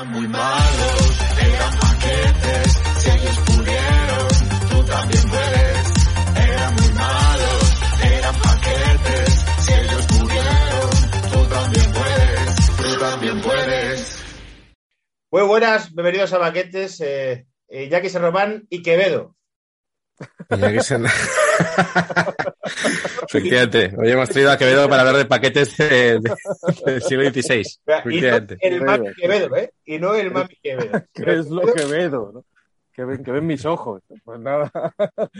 Eran muy malos, eran paquetes, si ellos pudieron, tú también puedes. Eran muy malos, eran paquetes, si ellos pudieron, tú también puedes, tú también puedes. Muy buenas, bienvenidos a Baquetes, eh, eh, Jackie Serromán y Quevedo. Ya que se... Efectivamente, hoy hemos traído a Quevedo para hablar de paquetes de- de- del siglo XVI. Y no el Mami Quevedo, ¿eh? Y no el Mami Quevedo. ¿Qué es lo que veo? ¿no? Que, ven, que ven mis ojos. Pues nada,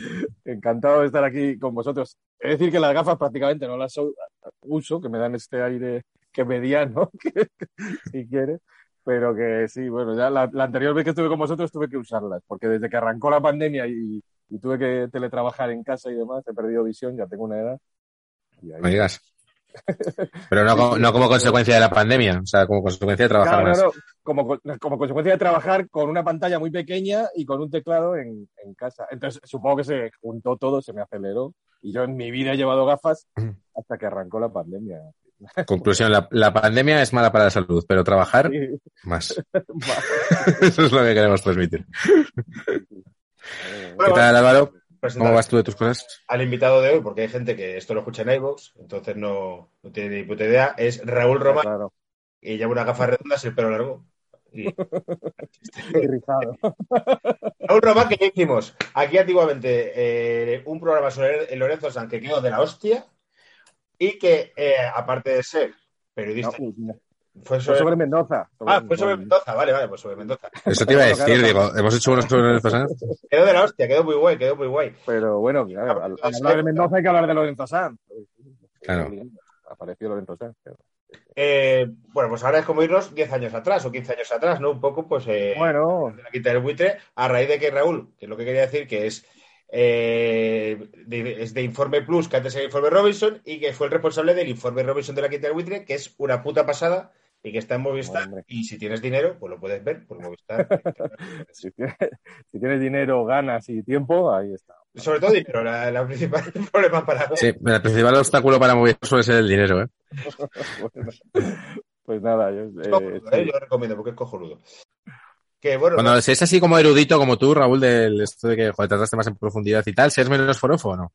encantado de estar aquí con vosotros. Es decir, que las gafas prácticamente no las uso, que me dan este aire que mediano, que, si quieres. Pero que sí, bueno, ya la, la anterior vez que estuve con vosotros tuve que usarlas, porque desde que arrancó la pandemia y, y tuve que teletrabajar en casa y demás, he perdido visión, ya tengo una edad. Y ahí- No digas. Pero no, como- no como consecuencia de la pandemia, o sea, como consecuencia de trabajar Claro, más. no, no. Como, co- como consecuencia de trabajar con una pantalla muy pequeña y con un teclado en, en casa. Entonces, supongo que se juntó todo, se me aceleró. Y yo en mi vida he llevado gafas hasta que arrancó la pandemia. Conclusión, la, la pandemia es mala para la salud, pero trabajar Sí. más. Eso es lo que queremos transmitir. ¿Qué tal, Álvaro? Presentar ¿Cómo vas tú de tus cosas? Al invitado de hoy, porque hay gente que esto lo escucha en iVoox, entonces no, no tiene ni puta idea, es Raúl Román Claro, y lleva unas gafas redondas y el pelo largo. Y- y rizado. Raúl Román, que ya hicimos aquí antiguamente eh, un programa sobre el Lorenzo San que quedó de la hostia y que, eh, aparte de ser periodista, pues, no. Fue sobre... sobre Mendoza. Ah, fue sobre Mendoza, vale, vale, pues sobre Mendoza. Eso te iba a decir, claro, digo, hemos hecho unos sobre el pasado. Quedó de la hostia, quedó muy guay, quedó muy guay. Pero bueno, claro, al, al hablar de Mendoza hay que hablar de Lorenzo Sanz. Claro. Apareció Lorenzo Sanz. pero- Eh, bueno, pues ahora es como irnos 10 años atrás o 15 años atrás, ¿no? Un poco, pues, eh, Bueno, de la quinta del buitre, a raíz de que Raúl, que es lo que quería decir, que es, eh, de, es de Informe Plus, que antes era Informe Robinson, y que fue el responsable del Informe Robinson de la quinta del buitre, que es una puta pasada y que está en Movistar. Hombre. Y si tienes dinero, pues lo puedes ver por Movistar. si tienes, si tienes dinero, ganas y tiempo, ahí está. Sobre todo dinero, la, la principal problema para mí. Sí, el principal obstáculo para mover suele ser el dinero, ¿eh? Bueno, pues nada, yo, eh, cojonudo. ¿eh? Yo lo recomiendo porque es cojonudo. Que bueno, Cuando es así como erudito como tú, Raúl, del esto de que joder, trataste más en profundidad y tal, ¿seas menos forofo o no?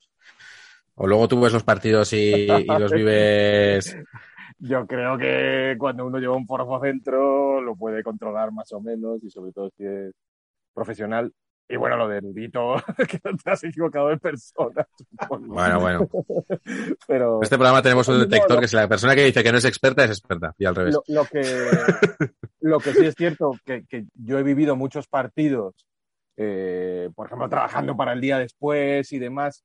O luego tú ves los partidos y, y los vives. Yo creo que cuando uno lleva un forofo centro lo puede controlar más o menos y sobre todo si es profesional. Y bueno, lo de erudito, que no te has equivocado de persona. supongo. Bueno, bueno. Pero En este programa tenemos un No, detector no. que si la persona que dice que no es experta es experta, y al revés. lo, lo que, lo que sí es cierto, que, que yo he vivido muchos partidos, eh, por ejemplo, trabajando para el día después y demás,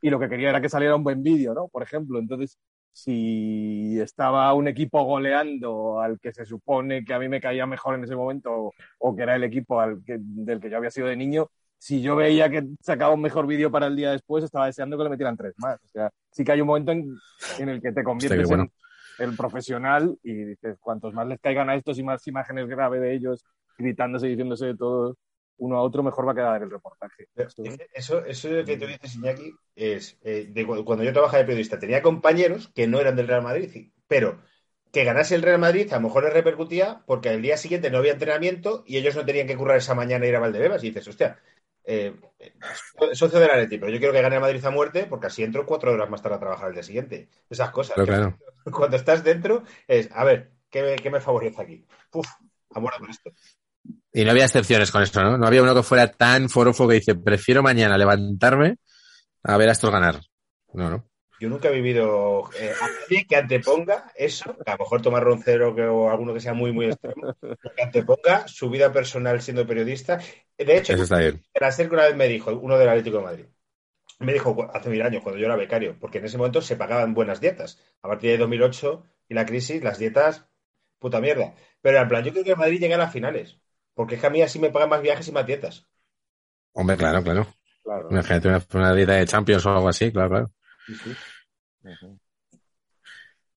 y lo que quería era que saliera un buen vídeo, ¿no? Por ejemplo, entonces, si estaba un equipo goleando al que se supone que a mí me caía mejor en ese momento, o que era el equipo al que, del que yo había sido de niño, si yo veía que sacaba un mejor vídeo para el día después, estaba deseando que le metieran tres más. O sea, sí que hay un momento en, en el que te conviertes bueno. en el profesional y dices, cuantos más les caigan a estos y más imágenes graves de ellos gritándose y diciéndose de todo uno a otro, mejor va a quedar el reportaje. Eso- Eso, que tú dices, Iñaki, es eh, de cu- cuando yo trabajaba de periodista, tenía compañeros que no eran del Real Madrid, pero que ganase el Real Madrid a lo mejor les repercutía porque al día siguiente no había entrenamiento y ellos no tenían que currar esa mañana e ir a Valdebebas. Y dices, hostia, eh, socio del Atleti, pero yo quiero que gane el Madrid a muerte porque así entro cuatro horas más tarde a trabajar el día siguiente. Esas cosas. Claro. Cuando estás dentro es, a ver, ¿qué, me- qué me favorece aquí? Uf, a muerte con esto. Y no había excepciones con eso, ¿no? No había uno que fuera tan forofo que dice, prefiero mañana levantarme a ver a estos ganar. No, no. Yo nunca he vivido eh, a nadie que anteponga eso, que a lo mejor Tomás Roncero que, o alguno que sea muy, muy extremo, que anteponga su vida personal siendo periodista. De hecho, Eso está bien. el Acer una vez me dijo, uno del Atlético de Madrid, me dijo hace mil años, cuando yo era becario, porque en ese momento se pagaban buenas dietas. A partir de 2008 y la crisis, las dietas puta mierda. Pero en plan, yo creo que Madrid llega a las finales. Porque es que a mí así me pagan más viajes y más dietas. Hombre, claro, claro. Claro. Imagínate una, una dieta de Champions o algo así, claro, claro.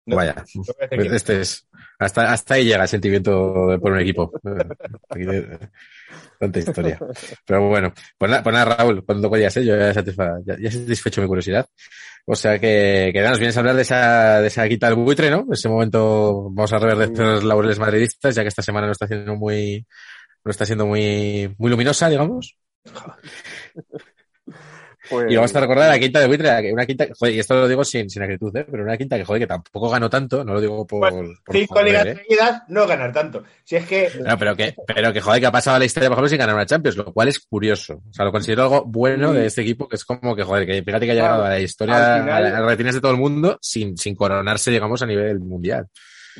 No, Vaya, quién. este es, hasta, hasta ahí llega el sentimiento de por un equipo. Tanta historia. Pero bueno, pues nada, pues nada, Raúl, cuando podías, ¿eh? yo ya, satisfa- ya- ya satisfecho mi curiosidad. O sea que, que nada, nos vienes a hablar de esa, de esa quita del buitre, ¿no? En ese momento vamos a reverdecer los laureles madridistas, ya que esta semana no está siendo muy, no está siendo muy, muy luminosa, digamos. Pues, Y vamos a recordar la quinta de buitre, que una quinta, joder, y esto lo digo sin, sin acritud, ¿eh? Pero una quinta que, joder, que tampoco ganó tanto, no lo digo por, Bueno, por Cinco joder, ligas ¿eh? seguidas, no ganar tanto. Si es que No, pero que, pero que joder, que ha pasado a la historia, por ejemplo, sin ganar una Champions, lo cual es curioso. O sea, lo considero algo bueno de este equipo, que es como que, joder, que fíjate que ha llegado Claro, a la historia, final- a las retinas de todo el mundo, sin, sin coronarse, digamos, a nivel mundial.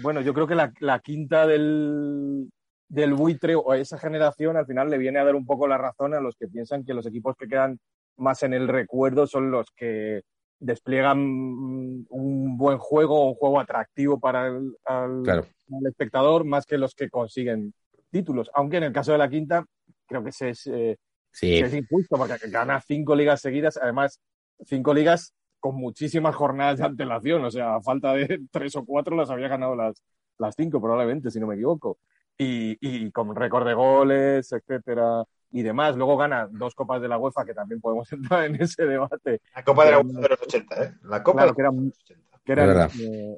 Bueno, yo creo que la, la quinta del, del buitre o esa generación al final le viene a dar un poco la razón a los que piensan que los equipos que quedan más en el recuerdo son los que despliegan mm, un buen juego, un juego atractivo para el, al- Claro. al espectador, más que los que consiguen títulos. Aunque en el caso de la quinta, creo que se es, eh, Sí, es injusto porque gana cinco ligas seguidas, además cinco ligas con muchísimas jornadas de antelación, o sea, a falta de tres o cuatro las había ganado las, las cinco probablemente, si no me equivoco. Y, y con récord de goles, etcétera, y demás. Luego gana dos copas de la UEFA, que también podemos entrar en ese debate, la Copa de la UEFA de los 80, ¿eh? La Copa Claro, de que eran- los 80. que eran,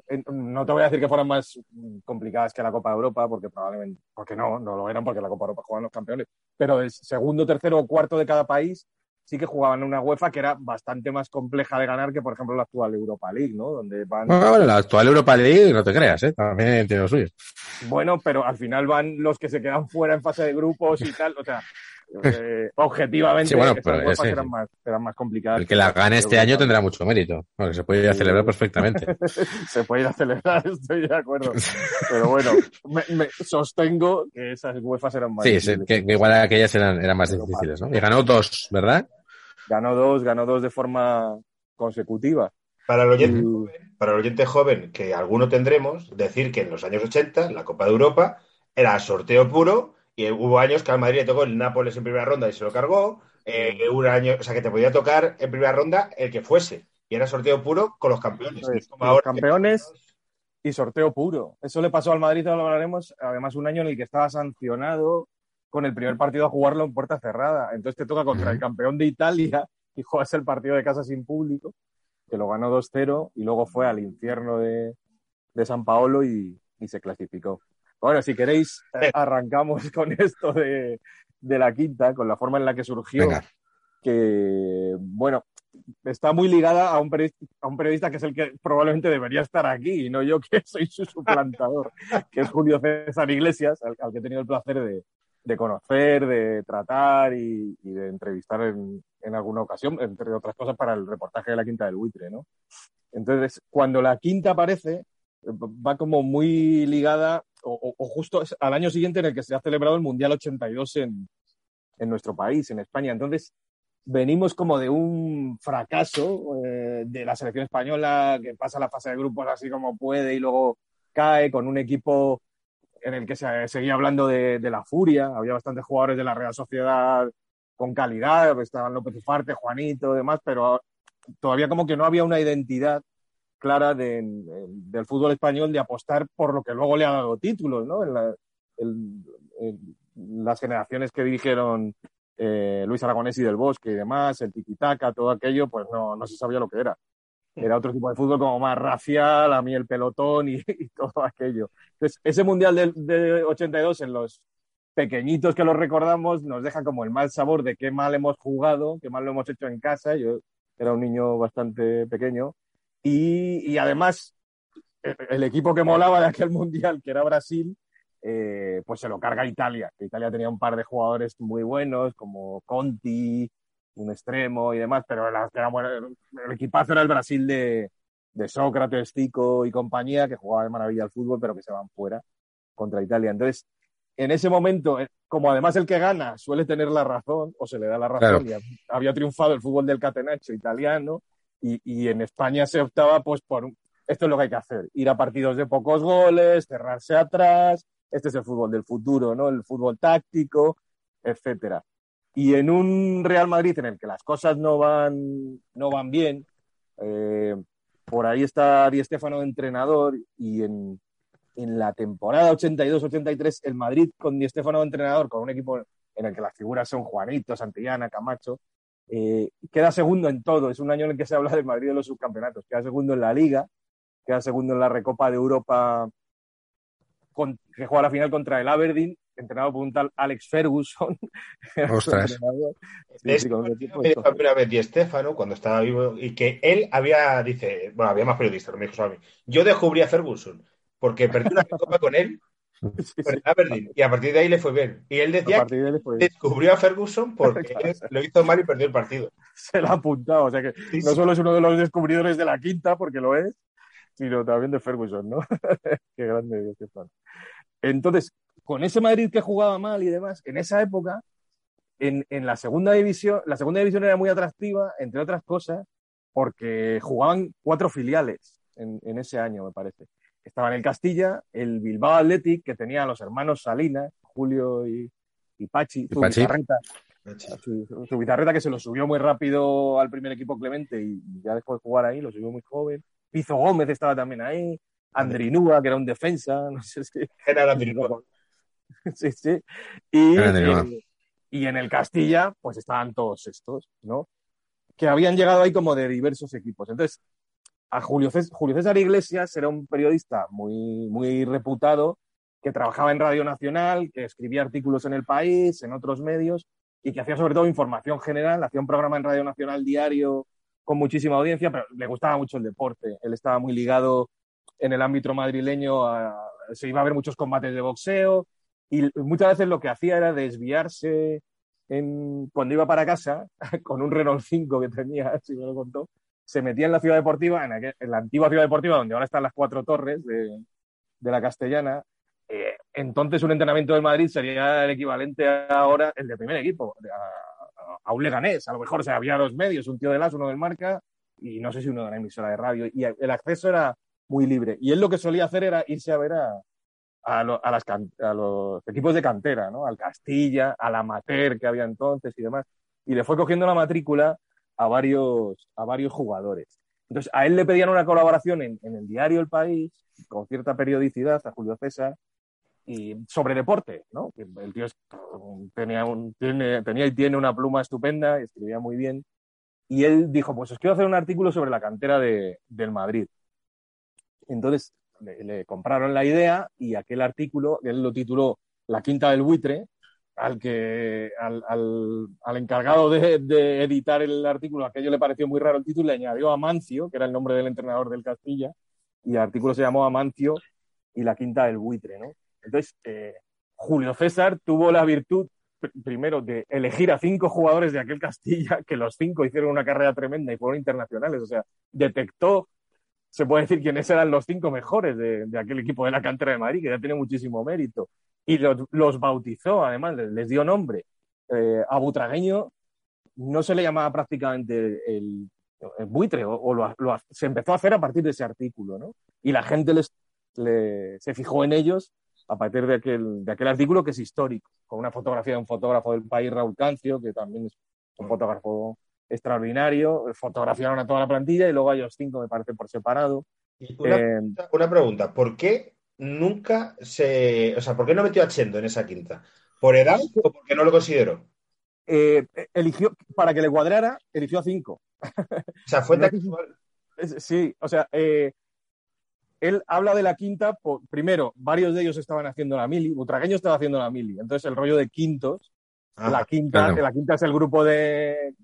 eh, no te voy a decir que fueran más complicadas que la Copa de Europa, porque probablemente, porque no, no lo eran, porque la Copa de Europa jugaban los campeones, pero el segundo, tercero o cuarto de cada país sí que jugaban una UEFA que era bastante más compleja de ganar que, por ejemplo, la actual Europa League, ¿no? Donde van, Bueno, bueno, la actual Europa League, no te creas, ¿eh? También tiene lo suyo. bueno, pero al final van los que se quedan fuera en fase de grupos y tal, o sea, eh, objetivamente Sí, bueno, pero ese- eran, más, eran más complicadas. El que la gane este año tendrá mucho mérito. Bueno, se puede ir a Sí. celebrar perfectamente. se puede ir a celebrar, estoy de acuerdo. Pero bueno, me, me sostengo que esas UEFAs eran más Sí, sí, difíciles. que, que igual aquellas eran, eran más difíciles, ¿no? Y ganó dos, ¿verdad? Ganó dos, ganó dos de forma consecutiva. Para el, oyente Y- joven, para el oyente joven, que alguno tendremos, decir que en los años 80, la Copa de Europa era sorteo puro y hubo años que al Madrid le tocó el Nápoles en primera ronda y se lo cargó. Eh, un año, o sea, que te podía tocar en primera ronda el que fuese. Y era sorteo puro con los campeones. Eso es, Como los ahora que- campeones y sorteo puro. Eso le pasó al Madrid, ahora lo hablaremos, además un año en el que estaba sancionado con el primer partido a jugarlo en puerta cerrada. Entonces te toca contra el campeón de Italia y juegas el partido de casa sin público, que lo ganó 2-0 y luego fue al infierno de, de San Paolo y, y se clasificó. Bueno, si queréis, eh, arrancamos con esto de, de la quinta, con la forma en la que surgió Venga. que, bueno, está muy ligada a un, periodista, a un periodista que es el que probablemente debería estar aquí y no yo que soy su suplantador, que es Julio César Iglesias, al, al que he tenido el placer de, de conocer, de tratar y, de entrevistar en, alguna ocasión, entre otras cosas para el reportaje de la Quinta del Buitre, ¿no? Entonces, cuando la Quinta aparece, va como muy ligada, o, o, o justo al año siguiente en el que se ha celebrado el Mundial 82 en, en nuestro país, en España. Entonces, venimos como de un fracaso eh, de la selección española que pasa la fase de grupos así como puede y luego cae con un equipo en el que se seguía hablando de, de la furia. Había bastantes jugadores de la Real Sociedad con calidad, estaban López Ufarte, Juanito, demás, pero todavía como que no había una identidad clara de, de, del fútbol español de apostar por lo que luego le ha dado títulos, ¿no? En, la, las generaciones que dirigieron eh, Luis Aragonés y del Bosque y demás, el tiquitaca, todo aquello, pues no, no se sabía lo que era. Era otro tipo de fútbol como más racial, a mí el pelotón y, todo aquello. Entonces, ese Mundial de, de, 82 en los pequeñitos que lo recordamos nos deja como el mal sabor de qué mal hemos jugado, qué mal lo hemos hecho en casa. Yo era un niño bastante pequeño. Y, y además, el, el, equipo que molaba de aquel Mundial, que era Brasil, eh, pues se lo carga Italia. Italia tenía un par de jugadores muy buenos, como Conti, un extremo y demás, pero la, el equipazo era el Brasil de, de Sócrates, Tico y compañía, que jugaba de maravilla al fútbol, pero que se van fuera contra Italia. Entonces, en ese momento, eh, como además el que gana suele tener la razón, o se le da la razón, claro. y había triunfado el fútbol del catenaccio italiano, y, y, en España se optaba pues por esto es lo que hay que hacer, ir a partidos de pocos goles, cerrarse atrás, este es el fútbol del futuro, ¿no? El fútbol táctico, etcétera. Y en un Real Madrid en el que las cosas no van, no van bien, eh, por ahí está Di Stéfano entrenador y en, en la temporada 82-83 el Madrid con Di Stéfano entrenador, con un equipo en el que las figuras son Juanito, Santillana, Camacho, eh, queda segundo en todo. Es un año en el que se habla del Madrid de los subcampeonatos. Queda segundo en la Liga, queda segundo en la Recopa de Europa, que juega la final contra el Aberdeen, entrenado por un tal Alex Ferguson. Ostras. Es la primera vez Di Stefano cuando estaba vivo y que él había, dice, bueno, había más periodistas, no me dijo a mí. Yo descubrí a Ferguson porque perdí una copa con él con el Aberdeen, y a partir de ahí le fue bien. Y él A decía partir de pues, que descubrió a Ferguson porque Claro. él lo hizo mal y perdió el partido. se la ha apuntado. O sea que Sí, no sí. solo es uno de los descubridores de la quinta, porque lo es, sino también de Ferguson, ¿no? Qué grande es Stefano. Entonces, con ese Madrid que jugaba mal y demás, en esa época, en, en la segunda división, la segunda división era muy atractiva, entre otras cosas, porque jugaban cuatro filiales en, en ese año, me parece. Estaban el Castilla, el Bilbao Athletic, que tenía a los hermanos Salinas, Julio y, y Pachi, Y Pachi. Zubizarreta, su, su Bizarreta que se lo subió muy rápido al primer equipo Clemente y ya después de jugar ahí lo subió muy joven. Pizo Gómez estaba también ahí. Andrinúa, que era un defensa, no sé si. Era película. sí, sí. Y, eh, y en el Castilla, pues estaban todos estos, ¿no? Que habían llegado ahí como de diversos equipos. Entonces, a Julio César, Julio César Iglesias era un periodista muy, muy reputado que trabajaba en Radio Nacional, que escribía artículos en El País, en otros medios, y que hacía sobre todo información general, hacía un programa en Radio Nacional diario con muchísima audiencia, pero le gustaba mucho el deporte. Él estaba muy ligado en el ámbito madrileño, a- se iba a ver muchos combates de boxeo, y muchas veces lo que hacía era desviarse cuando iba para casa con un Renault 5 que tenía, si me lo contó, se metía en la ciudad deportiva, en, la antigua ciudad deportiva donde ahora están las cuatro torres de, la Castellana. Eh, entonces un entrenamiento del Madrid sería el equivalente ahora el de primer equipo, a, un Leganés, a lo mejor o sea, había dos medios, un tío de las, uno del Marca y no sé si uno de la emisora de radio, y el acceso era muy libre. Y él lo que solía hacer era irse a ver a, a, lo- a las a los equipos de cantera, ¿no? Al Castilla, al Amateur que había entonces y demás. Y le fue cogiendo la matrícula a varios, a varios jugadores. Entonces, a él le pedían una colaboración en, en el diario El País, con cierta periodicidad, a Julio César, y sobre deporte, ¿no? El tío tenía, un- tiene, tenía y tiene una pluma estupenda, escribía muy bien. Y él dijo, pues os quiero hacer un artículo sobre la cantera de- del Madrid. Entonces le, le compraron la idea y aquel artículo, él lo tituló La quinta del buitre, al que al, al- al encargado de, de editar el artículo, aquello le pareció muy raro el título, le añadió Amancio, que era el nombre del entrenador del Castilla, y el artículo se llamó Amancio y la quinta del buitre, ¿no? Entonces, eh, Julio César tuvo la virtud pr- primero de elegir a cinco jugadores de aquel Castilla, que los cinco hicieron una carrera tremenda y fueron internacionales, o sea, detectó se puede decir quiénes eran los cinco mejores de, aquel equipo de la cantera de Madrid, que ya tiene muchísimo mérito. Y los, los bautizó, además, les, dio nombre. Eh, a Butragueño no se le llamaba prácticamente el, buitre, o, lo, se empezó a hacer a partir de ese artículo, ¿no? Y la gente les, le- se fijó en ellos a partir de aquel, de aquel artículo que es histórico, con una fotografía de un fotógrafo del país, Raúl Cancio, que también es un fotógrafo extraordinario, fotografiaron a toda la plantilla y luego a ellos cinco, me parece, por separado. Y Una, Eh, una pregunta, ¿por qué nunca se, o sea, por qué no metió a Chendo en esa quinta? ¿Por edad o porque no lo consideró? eh, eligió, para que le cuadrara, eligió a cinco. O sea, fue No casual. Sí, o sea, eh, él habla de la quinta, por- primero, varios de ellos estaban haciendo la mili, Butragueño estaba haciendo la mili, entonces el rollo de quintos, Ah, la quinta, claro. la quinta es el grupo de,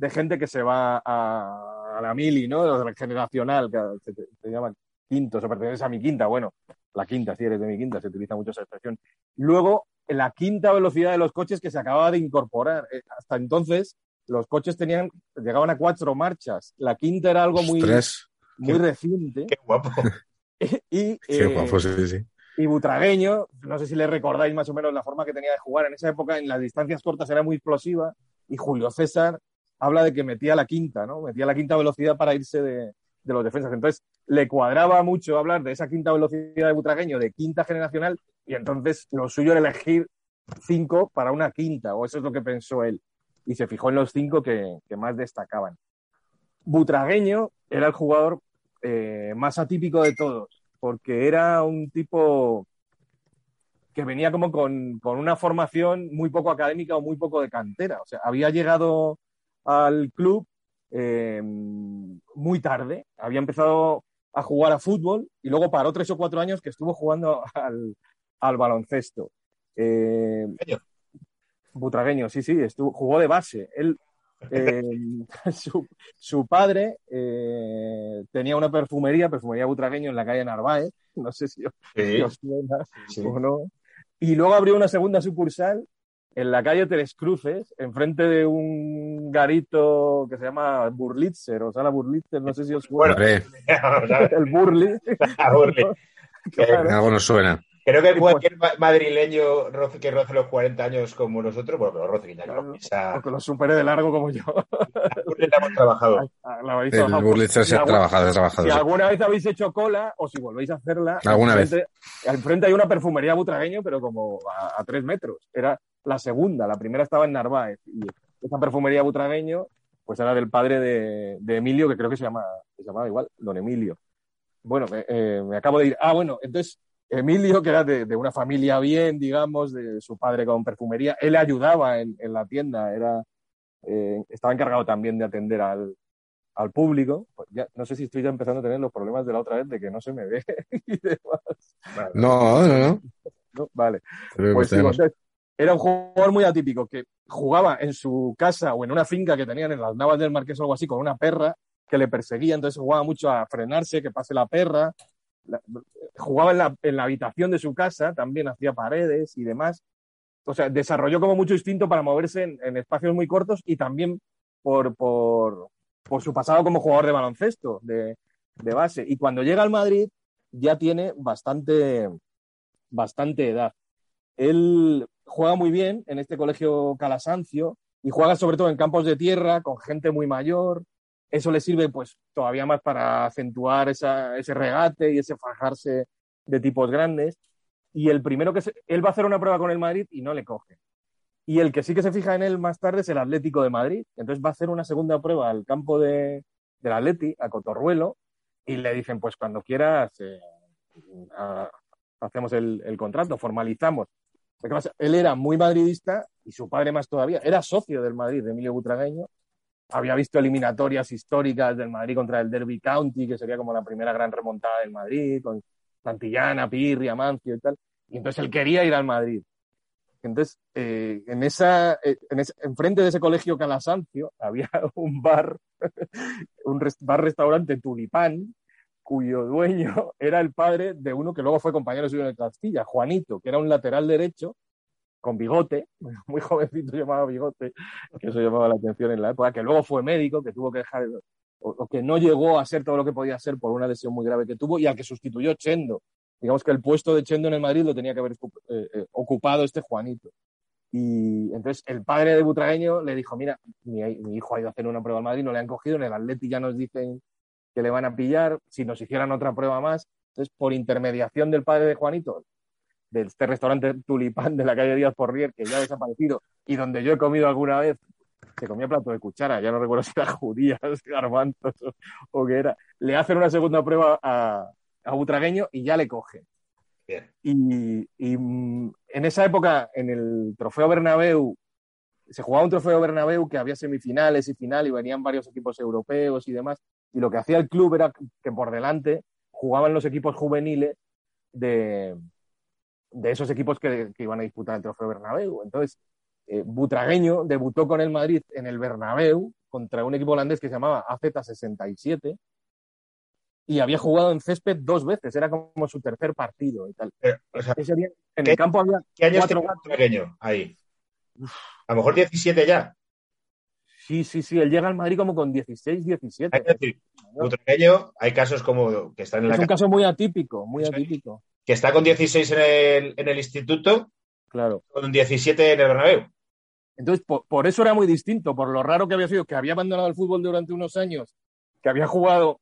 de gente que se va a, a la mili, ¿no? El generacional, que se, se llama quintos, o perteneces a mi quinta, bueno, la quinta, si eres de mi quinta, se utiliza mucho esa expresión. Luego, la quinta velocidad de los coches que se acababa de incorporar. Eh, Hasta entonces, los coches tenían, llegaban a cuatro marchas. La quinta era algo muy, Ostras, muy reciente. Qué guapo. Y, qué eh, guapo, sí, sí. y Butragueño, no sé si le recordáis más o menos la forma que tenía de jugar en esa época, en las distancias cortas era muy explosiva. Y Julio César habla de que metía la quinta, ¿no? Metía la quinta velocidad para irse de, los defensas. Entonces, le cuadraba mucho hablar de esa quinta velocidad de Butragueño, de quinta generacional, y entonces lo suyo era elegir cinco para una quinta, o eso es lo que pensó él. Y se fijó en los cinco que, más destacaban. Butragueño era el jugador eh, más atípico de todos, porque era un tipo que venía como con, una formación muy poco académica o muy poco de cantera. O sea, había llegado al club eh, muy tarde, había empezado a jugar a fútbol y luego paró tres o cuatro años que estuvo jugando al, al baloncesto. Eh, Butragueño, sí, sí, estuvo, jugó de base. Él, eh, su, su, padre eh, tenía una perfumería, perfumería Butragueño en la calle Narváez, no sé si, sí. si os suena sí. o no. Y luego abrió una segunda sucursal en la calle Tres Cruces, enfrente de un garito que se llama Burlitzer, o sea, la Burlitzer, no sé si os suena. el Burli. claro. Algo nos suena. Creo que cualquier pues, madrileño que roce los 40 años como nosotros, bueno, pero roce ya claro, esa... O que lo supere de largo como yo. La hemos trabajado. La el Burlitzer se ha trabajado, ha trabajado. Si alguna vez habéis hecho cola, o si volvéis a hacerla... ¿Alguna al vez? Al frente hay una perfumería butragueño, pero como a, a tres metros. Era la segunda, la primera estaba en Narváez. Y esa perfumería butragueño, pues era del padre de, de Emilio, que creo que se, llama, se llamaba igual, don Emilio. Bueno, eh, me acabo de ir. Ah, bueno, entonces Emilio, que era de, de, una familia bien, digamos, de su padre con perfumería, él ayudaba en, en la tienda, era, eh, estaba encargado también de atender al, al público. Pues ya, no sé si estoy ya empezando a tener los problemas de la otra vez de que no se me ve y demás. Vale. No, no, no, no. Vale. Pues digo, entonces, era un jugador muy atípico que jugaba en su casa o en una finca que tenían en las Navas del Marqués o algo así con una perra que le perseguía, entonces jugaba mucho a frenarse, que pase la perra, la, jugaba en la, en la, habitación de su casa, también hacía paredes y demás. O sea, desarrolló como mucho instinto para moverse en, en espacios muy cortos y también por, por, por, su pasado como jugador de baloncesto, de, de, base. Y cuando llega al Madrid ya tiene bastante, bastante edad. Él juega muy bien en este colegio Calasancio y juega sobre todo en campos de tierra con gente muy mayor, eso le sirve pues todavía más para acentuar ese regate y ese fajarse de tipos grandes. Y el primero que él va a hacer una prueba con el Madrid y no le coge. Y el que sí que se fija en él más tarde es el Atlético de Madrid. Entonces va a hacer una segunda prueba al campo de, del Atleti, a Cotorruelo, y le dicen, pues cuando quieras, eh, hacemos el, contrato, formalizamos. Pasa, él era muy madridista y su padre más todavía. Era socio del Madrid, de Emilio Butragueño, había visto eliminatorias históricas del Madrid contra el Derby County, que sería como la primera gran remontada del Madrid, con Santillana, Pirri, Amancio y tal. Y entonces él quería ir al Madrid. Entonces, eh, en esa, en ese, enfrente de ese colegio Calasancio había un bar, un res, bar-restaurante Tulipán, cuyo dueño era el padre de uno que luego fue compañero suyo de Castilla, Juanito, que era un lateral derecho con bigote, muy jovencito llamado bigote, que eso llamaba la atención en la época, que luego fue médico, que tuvo que dejar, o, que no llegó a ser todo lo que podía ser por una lesión muy grave que tuvo, y al que sustituyó Chendo. Digamos que el puesto de Chendo en el Madrid lo tenía que haber eh, eh, ocupado este Juanito. Y entonces el padre de Butragueño le dijo, mira, mi, mi, hijo ha ido a hacer una prueba al Madrid, no le han cogido, en el Atleti ya nos dicen que le van a pillar, si nos hicieran otra prueba más. Entonces, por intermediación del padre de Juanito, de este restaurante Tulipán de la calle Díaz Porrier, que ya ha desaparecido, y donde yo he comido alguna vez, se comía plato de cuchara, ya no recuerdo si era judías, garbanzos o, o qué era. Le hacen una segunda prueba a, a Butragueño y ya le coge. Y, y, en esa época, en el Trofeo Bernabéu, se jugaba un Trofeo Bernabéu que había semifinales y final y venían varios equipos europeos y demás. Y lo que hacía el club era que por delante jugaban los equipos juveniles de, de esos equipos que, que, iban a disputar el Trofeo Bernabéu. Entonces, eh, Butragueño debutó con el Madrid en el Bernabéu contra un equipo holandés que se llamaba AZ67 y había jugado en césped dos veces, era como su tercer partido y tal. Pero, o sea, Ese día, en el campo había ¿Qué años cuatro Butragueño ahí? A lo mejor 17 ya. Sí, sí, sí, él llega al Madrid como con 16, 17. Hay decir, hay casos como que están en es la un caso muy atípico, muy Sí. atípico. que está con 16 en el, en el instituto, Claro. con 17 en el Bernabéu. Entonces, por, por, eso era muy distinto, por lo raro que había sido, que había abandonado el fútbol durante unos años, que había jugado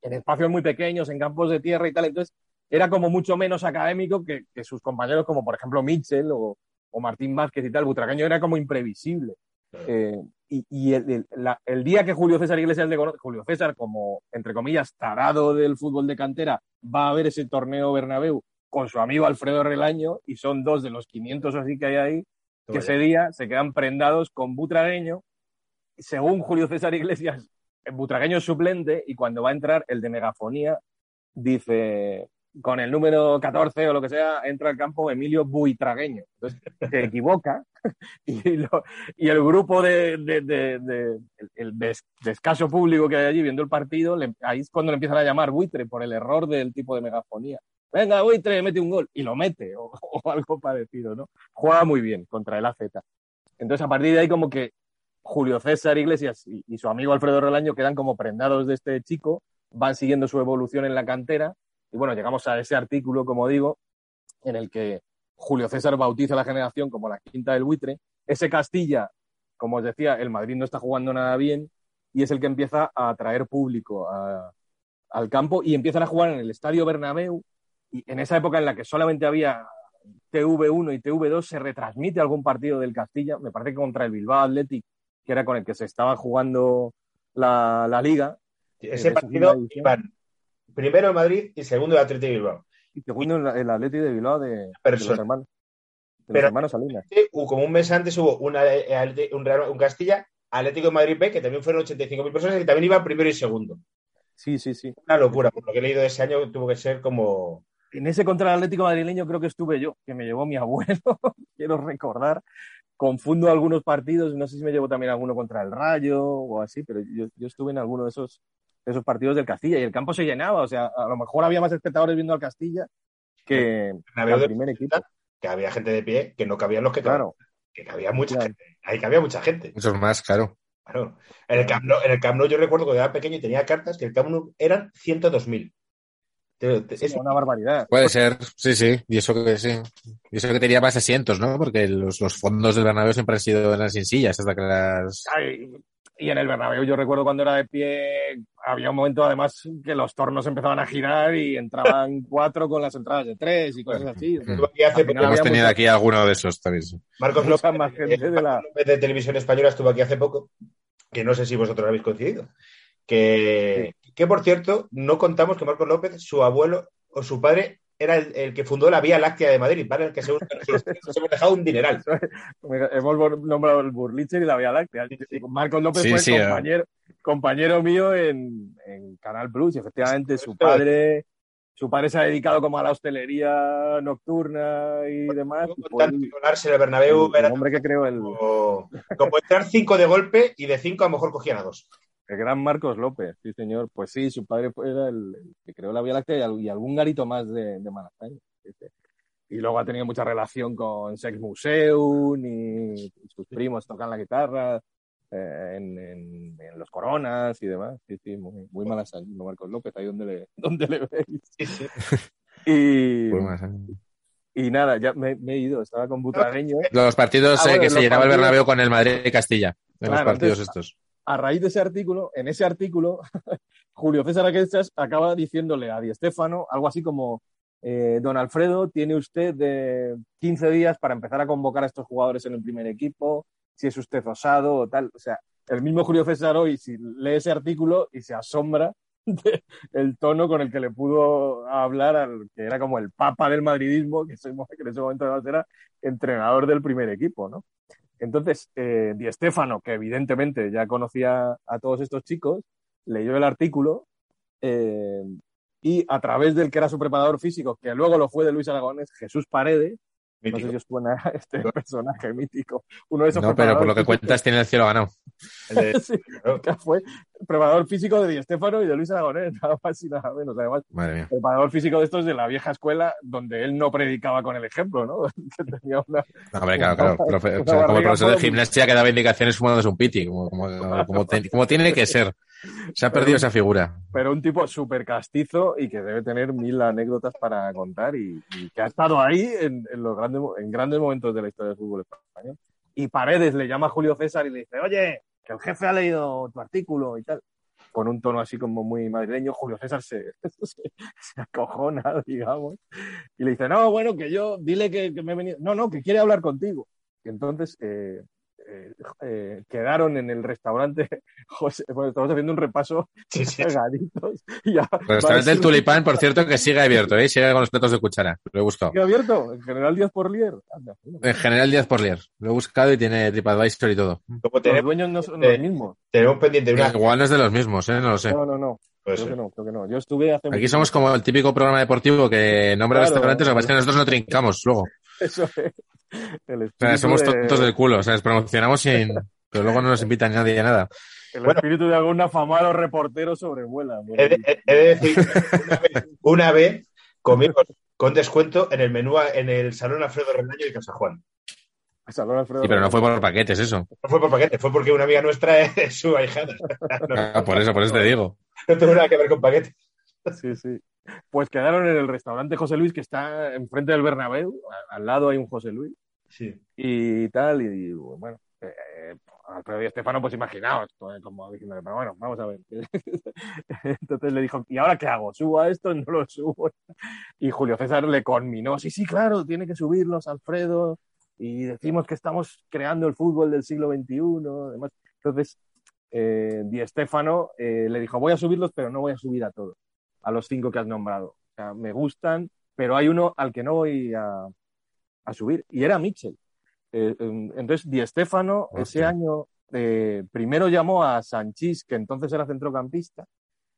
en espacios muy pequeños, en campos de tierra y tal. Entonces, era como mucho menos académico que, que sus compañeros, como por ejemplo Mitchell o, o Martín Vázquez y tal. Butragueño era como imprevisible. Eh, y y el, el- la- el día que Julio César Iglesias le conoce, Julio César, como entre comillas, tarado del fútbol de cantera, va a ver ese torneo Bernabéu con su amigo Alfredo Relaño, y son dos de los 500 o así que hay ahí, que ese día se quedan prendados con Butragueño. Según Julio César Iglesias, Butragueño es suplente, y cuando va a entrar el de megafonía, dice, con el número 14 o lo que sea, entra al campo Emilio Buitragueño. Entonces, se equivoca y, el grupo de, el- de escaso público que hay allí viendo el partido, le- ahí es cuando le empiezan a llamar buitre por el error del tipo de megafonía. Venga, buitre, mete un gol. Y lo mete, o, o algo parecido, ¿no? Juega muy bien contra el AZ. Entonces, a partir de ahí, como que Julio César Iglesias y, y su amigo Alfredo Relaño quedan como prendados de este chico, van siguiendo su evolución en la cantera. Y bueno, llegamos a ese artículo, como digo, en el que Julio César bautiza a la generación como la quinta del buitre. Ese Castilla, como os decía, el Madrid no está jugando nada bien y es el que empieza a atraer público a- al campo y empiezan a jugar en el Estadio Bernabéu. Y en esa época en la que solamente había TV1 y TV2 se retransmite algún partido del Castilla, me parece que contra el Bilbao Athletic, que era con el que se estaba jugando la, la liga, Ese Eh, partido primero el Madrid y segundo el Atlético de Bilbao. y segundo el, el Athletic de Bilbao de, de los hermanos, de los Pero- hermanos Salinas. Como un mes antes hubo una, eh, un, Real- un Castilla, Atlético de Madrid B, que también fueron 85.000 personas y también iban primero y segundo. Sí, sí, sí. Una locura, por lo que he leído de ese año tuvo que ser como... En ese contra el Atlético madrileño creo que estuve yo, que me llevó mi abuelo, quiero recordar. Confundo algunos partidos, no sé si me llevó también alguno contra el Rayo o así, pero yo, yo estuve en alguno de esos, de esos partidos del Castilla y el campo se llenaba, o sea, a lo mejor había más espectadores viendo al Castilla que, al primer equipo. que había gente de pie que no cabían los que cabían. Claro, Que cabía mucha Claro. gente. Ahí cabía mucha gente. Muchos más, claro. Claro. En el Camp Nou, en el Camp Nou yo recuerdo cuando era pequeño y tenía cartas que el Camp Nou eran 102.000. Te- te- es es- una barbaridad. Puede ser, sí, sí. Y eso que sí. Y eso que tenía más asientos, ¿no? Porque los, los fondos del Bernabéu siempre han sido en las sin sillas, hasta que las... Ay, y en el Bernabéu yo recuerdo cuando era de pie, había un momento además que los tornos empezaban a girar y entraban cuatro con las entradas de tres y cosas así. Estuvo aquí hace Hemos tenido mucha- aquí alguno de esos también. sí. Marcos mucha López, más gente eh, de la- Marcos López de Televisión Española estuvo aquí hace poco, que no sé si vosotros habéis coincidido. Que, que por cierto, no contamos que Marcos López, su abuelo o su padre, era el, el que fundó la Vía Láctea de Madrid, para el que seguro que nos hemos dejado un dineral. Hemos nombrado el Burlitzer y la Vía Láctea. Marcos López Sí, fue sí, eh. compañero, compañero mío en, en Canal Plus y efectivamente su padre, su padre se ha dedicado como a la hostelería nocturna y demás. y fue el, Colarse en el Bernabéu el hombre que creó el, como, como entrar cinco de golpe y de cinco a lo mejor cogían a dos. El gran Marcos López, sí, señor. Pues sí, su padre era el, el que creó la Vía Láctea y, al- y algún garito más de, de Malasaña. Sí, sí. Y luego ha tenido mucha relación con Sex Museum y sus primos tocan la guitarra eh, en, en- en los coronas y demás. Sí, sí, muy, muy malasañino Marcos López, ahí donde le, donde le veis. Sí, sí. Y, ¿eh? y nada, ya me, me he ido, estaba con Butragueño. Los partidos Ah, eh, que se llenaba el Bernabéu con el Madrid y Castilla. En los partidos entonces, estos. A raíz de ese artículo, en ese artículo, Julio César Aquestas acaba diciéndole a Di Stéfano algo así como, eh, don Alfredo, tiene usted de 15 días para empezar a convocar a estos jugadores en el primer equipo, si es usted osado o tal. O sea, el mismo Julio César hoy si lee ese artículo y se asombra del tono con el que le pudo hablar al que era como el papa del madridismo, que en ese momento además era entrenador del primer equipo, ¿no? Entonces, eh, Di Stéfano, que evidentemente ya conocía a todos estos chicos, leyó el artículo eh, y a través del que era su preparador físico, que luego lo fue de Luis Aragonés, Jesús Paredes, no sé si os suena este personaje mítico, uno de esos No, pero por lo que cuentas tiene el cielo ganado. El de- físicos- sí, claro. que fue preparador físico de Di Stéfano y de Luis Aragonés, nada más y nada menos. Además, Madre mía. preparador físico de estos de la vieja escuela, donde él no predicaba con el ejemplo, ¿no? que tenía una, No, hombre, claro, claro. Profe- Una o sea, como barriga profesor de gimnasia que daba indicaciones fumándose un piti, como, como, como, te- como tiene que ser. Se ha perdido esa figura. pero un tipo súper castizo y que debe tener mil anécdotas para contar y, que ha estado ahí en, los grandes, en grandes momentos de la historia del fútbol español. Y Paredes le llama a Julio César y le dice, oye, que el jefe ha leído tu artículo y tal. con un tono así como muy madrileño, Julio César se, se, se acojona, digamos, y le dice, no, bueno, que yo, dile que, que me he venido, no, no, que quiere hablar contigo. Y entonces eh, eh, eh, quedaron en el restaurante, José, bueno, estamos haciendo un repaso Sí, sí. pegaditos. y ya El restaurante del Tulipán, por cierto, que sigue abierto, ¿eh? Sigue con los platos de cuchara. Lo he buscado. ¿Sigue abierto? En general 10 por Lier. Anda, mira. En general, Díaz por Lier. Lo he buscado y tiene TripAdvisor y todo. Como Los tenemos, dueños no son eh, los mismos. tenemos pendiente una. Igual no es de los mismos, ¿eh? No lo sé. No, no, no. Creo que no, creo que no. Yo estuve hace Aquí somos como el típico programa deportivo que nombra Claro. restaurantes, lo que pasa es que nosotros no trincamos luego. Eso es. El O sea, espíritu somos de- tontos del culo. O sea, nos promocionamos sin... Pero luego no nos invita nadie a nada. El Bueno. espíritu de algún afamado reportero sobrevuela. He de, he- de decir, una vez, una vez comimos con descuento en el menú en el Salón Alfredo Renaño de Casa Juan. Salón Alfredo Sí, pero no fue por paquetes eso. No fue por paquete, fue porque una amiga nuestra es su ahijada. No, Ah, por eso, por eso te digo. no tuvo nada que ver con paquete. Sí, sí. Pues quedaron en el restaurante José Luis, que está enfrente del Bernabéu. Al lado hay un José Luis. Sí. y tal, y, bueno, eh, Alfredo y Estefano, pues imaginaos, pues, como diciendo, pero bueno, vamos a ver. Entonces le dijo, ¿y ahora qué hago? ¿Subo a esto? No lo subo. Y Julio César le conminó, sí, sí, claro, tiene que subirlos, Alfredo, y decimos que estamos creando el fútbol del siglo XXI, además. Entonces, eh, Di Estefano eh, le dijo, voy a subirlos, pero no voy a subir a todos, a los cinco que has nombrado. O sea, me gustan, pero hay uno al que no voy a, a subir, y era Mitchell. Eh, em, entonces, Di Stefano ese año eh, primero llamó a Sanchís, que entonces era centrocampista,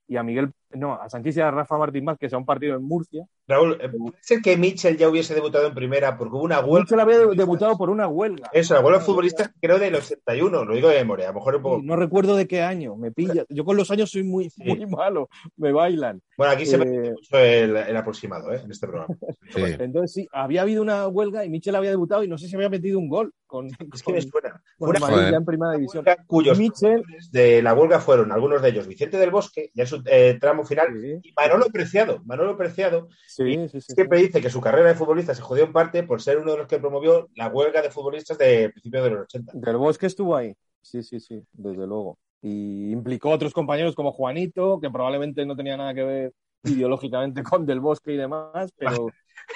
y a Miguel, no, a Sanchís y a Rafa Martín Márquez a un partido en Murcia. Raúl, eh, ¿puede ser que Mitchell ya hubiese debutado en primera porque hubo una huelga? Mitchell había de- debutado por una huelga. Eso, la huelga de futbolistas creo del 81, lo digo de memoria, a lo mejor un poco. No recuerdo de qué año, me pilla. Yo con los años soy muy, Sí. muy malo, me bailan. Bueno, aquí se Eh, ve mucho el, el aproximado, ¿eh? En este programa. Sí. Entonces sí, había habido una huelga y Mitchell había debutado y no sé si había metido un gol con, Es que me suena. con Una Madrid en primera división. cuyos Mitchell- de la huelga fueron algunos de ellos Vicente del Bosque, ya en su eh, tramo final, Sí, y Manolo Preciado. Manolo Preciado sí, siempre dice que su carrera de futbolista se jodió en parte por ser uno de los que promovió la huelga de futbolistas de principios de los 80. Del Bosque estuvo ahí. Sí, sí, sí, desde luego. Y implicó a otros compañeros como Juanito, que probablemente no tenía nada que ver ideológicamente con Del Bosque y demás, pero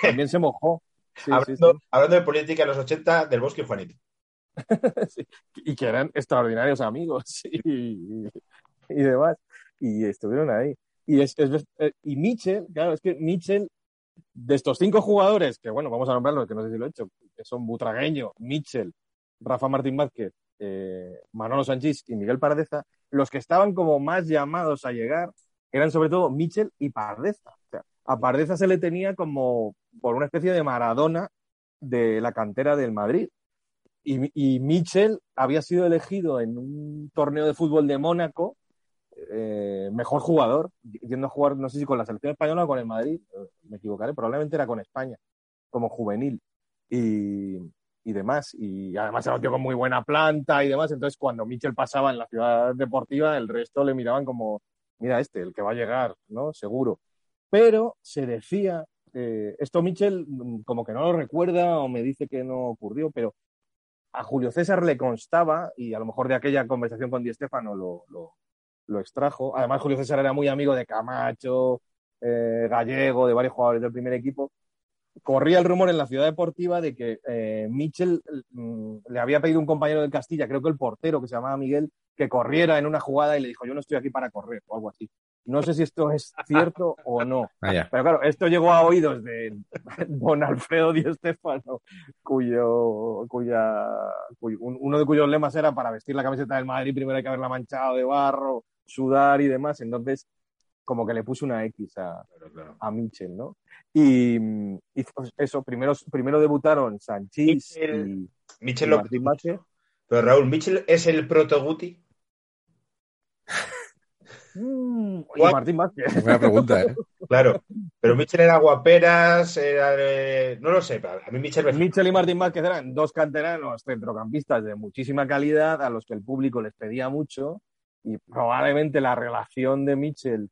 también se mojó. Hablando, hablando de política en los 80, del Bosque y Juanito. Y que eran extraordinarios amigos y, y demás. Y estuvieron ahí. Y, es, eh, y Mitchell, claro, es que Mitchell, de estos cinco jugadores, que bueno, vamos a nombrarlos, que no sé si lo he hecho, que son Butragueño, Mitchell, Rafa Martín Vázquez, eh, Manolo Sanchís y Miguel Pardeza, los que estaban como más llamados a llegar eran sobre todo Mitchell y Pardeza. O sea, a Pardeza se le tenía como por una especie de Maradona de la cantera del Madrid. Y, y Mitchell había sido elegido en un torneo de fútbol de Mónaco eh, mejor jugador, yendo a jugar, no sé si con la selección española o con el Madrid, eh, me equivocaré, probablemente era con España, como juvenil y, y demás. Y además era un tío con muy buena planta y demás. Entonces, cuando Mitchell pasaba en la ciudad deportiva, el resto le miraban como, mira este, el que va a llegar, ¿no? Seguro. Pero se decía, eh, esto Mitchell mm, como que no lo recuerda o me dice que no ocurrió, pero a Julio César le constaba, y a lo mejor de aquella conversación con Di Stefano lo, lo extrajo. Además, Julio César era muy amigo de Camacho, eh, Gallego, de varios jugadores del primer equipo. Corría el rumor en la ciudad deportiva de que eh, Mitchell mm, le había pedido a un compañero del Castilla, creo que el portero que se llamaba Miguel, que corriera en una jugada y le dijo, yo no estoy aquí para correr, o algo así. No sé si esto es cierto o no. Vaya. Pero claro, esto llegó a oídos de don Alfredo Di Stéfano, cuyo, cuya, cuyo- uno de cuyos lemas era para vestir la camiseta del Madrid primero hay que haberla manchado de barro, sudar y demás. Entonces, como que le puso una X a, Claro, claro. a Mitchell, ¿no? Y, y, eso, primero, primero debutaron Sanchís Mitchell- y, Mitchell y lo- Martín Vázquez. Pero Raúl, ¿Mitchell es el proto Guti? Mm? Martín Vázquez. Buena pregunta, ¿eh? Claro. Pero Mitchell era guaperas, era de- No lo sé, a mí Mitchell me... Mitchell y Martín Vázquez eran dos canteranos centrocampistas de muchísima calidad a los que el público les pedía mucho y probablemente la relación de Mitchell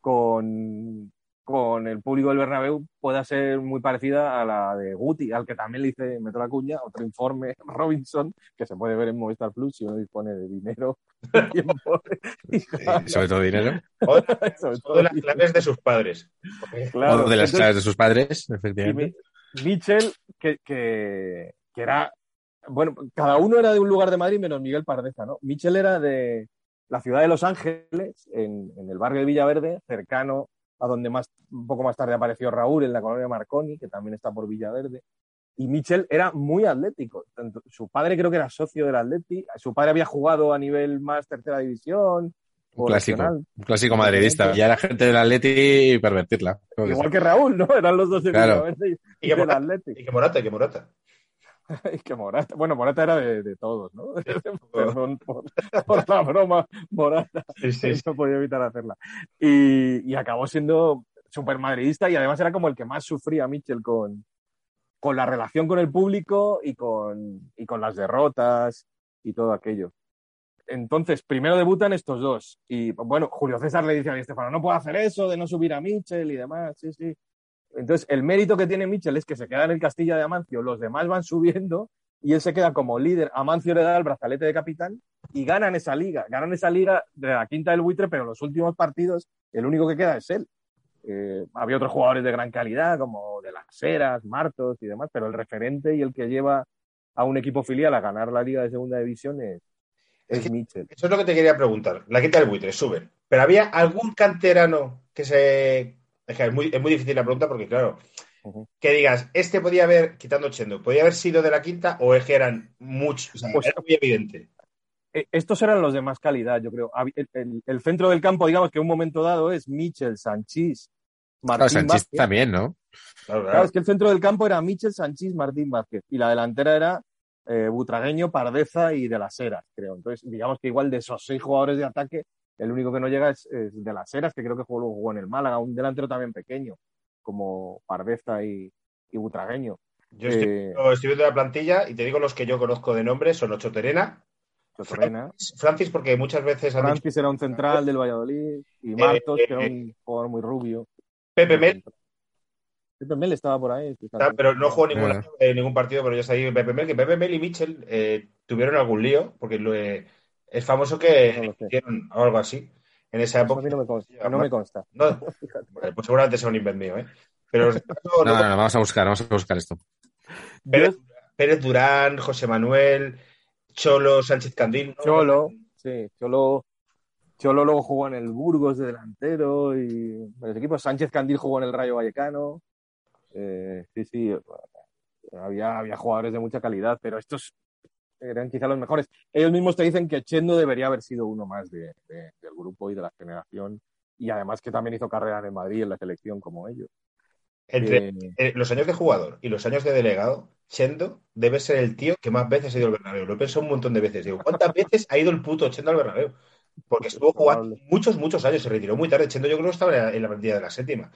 con, con el público del Bernabéu pueda ser muy parecida a la de Guti, al que también le hice, meto la cuña, otro informe Robinson, que se puede ver en Movistar Plus si uno dispone de dinero. tiempo, y Y sobre todo dinero. O, sobre o todo de las claves de sus padres. Claro, o de las entonces- claves de sus padres, efectivamente. Mi- Mitchell, que, que, que era. Bueno, cada uno era de un lugar de Madrid menos Miguel Pardeza, ¿no? Mitchell era de la ciudad de Los Ángeles, en, en el barrio de Villaverde, cercano a donde más, un poco más tarde apareció Raúl, en la colonia Marconi, que también está por Villaverde. Y Mitchell era muy atlético. Tanto- su padre creo que era socio del Atleti, su padre había jugado a nivel más tercera división. Un o clásico. Un clásico madridista. Ya era gente del Atleti y pervertirla. Que Igual que Raúl, ¿no? Eran los dos de Claro. Villaverde y, Y y que del Morata, Atleti. y que Morata, y que Morata. Y que Morata, bueno, Morata era de, de todos, ¿no? Perdón por, por la broma, Morata. Sí, sí, sí. No podía evitar hacerla. Y, y acabó siendo súper madridista y además era como el que más sufría Mitchell con, con la relación con el público y con, y con las derrotas y todo aquello. Entonces, primero debutan estos dos. Y bueno, Julio César le dice a Di Stefano, no puedo hacer eso de no subir a Mitchell y demás. Sí, sí. Entonces, el mérito que tiene Mitchell es que se queda en el Castilla de Amancio, los demás van subiendo y él se queda como líder. Amancio le da el brazalete de capitán y ganan esa liga. Ganan esa liga de la quinta del buitre, pero en los últimos partidos el único que queda es él. Eh, había otros jugadores de gran calidad, como de las Heras, Martos y demás, pero el referente y el que lleva a un equipo filial a ganar la liga de segunda división es, Es es que- Mitchell. Eso es lo que te quería preguntar. La quinta del buitre, suben. Pero había algún canterano que se. Es que es muy, es muy difícil la pregunta porque, claro, que digas, este podía haber, quitando Chendo, podía haber sido de la quinta o es que eran muchos. O sea, Pues- era muy evidente. Eh, Estos eran los de más calidad, yo creo. El, el- el centro del campo, digamos que en un momento dado es Mitchell, Sanchís, Claro, Martín Sánchez Vázquez. también, ¿no? Claro, Claro, claro. es que el centro del campo era Michel, Sanchís, Martín Vázquez. Y la delantera era eh, Butragueño, Pardeza y De las Heras, creo. Entonces, digamos que igual de esos seis jugadores de ataque, el único que no llega es, es De las Heras, que creo que jugó, jugó en el Málaga, un delantero también pequeño, como Pardeza y, y Butragueño. Yo estoy, Eh, estoy viendo la plantilla y te digo los que yo conozco de nombre: son Ocho Terena. Francis, porque muchas veces han dicho Francis era un central del Valladolid y Martos, que era un jugador muy rubio. Pepe Mel, Pepe Mel estaba por ahí. está, pero no jugó ningún, eh, ningún partido, pero ya ahí Pepe Mel, que Pepe Mel y Mitchell eh, tuvieron algún lío, porque lo, eh, es famoso que hicieron algo así en esa Eso a época. mí no me consta. No me consta. No, vale, pues seguramente sea un invent mío, ¿eh? Pero no, No, no, no, no, vamos a buscar, vamos a buscar esto. Pérez, Pérez Durán, José Manuel, Cholo, Sánchez Candil. ¿no? Cholo, sí, Cholo, Cholo luego jugó en el Burgos de delantero y varios equipos. Sánchez Candil jugó en el Rayo Vallecano. Eh, sí, sí, había, había jugadores de mucha calidad, pero estos eran quizá los mejores. Ellos mismos te dicen que Chendo debería haber sido uno más de- de- del grupo y de la generación. Y además que también hizo carrera en el Madrid en la selección como ellos. Entre Eh, eh, los años de jugador y los años de delegado, Chendo debe ser el tío que más veces ha ido al Bernabéu. Lo he pensado un montón de veces. Digo, ¿cuántas veces ha ido el puto Chendo al Bernabéu? Porque estuvo jugando muchos, muchos años. Se retiró muy tarde. Chendo yo creo que estaba en la, en la plantilla de la séptima.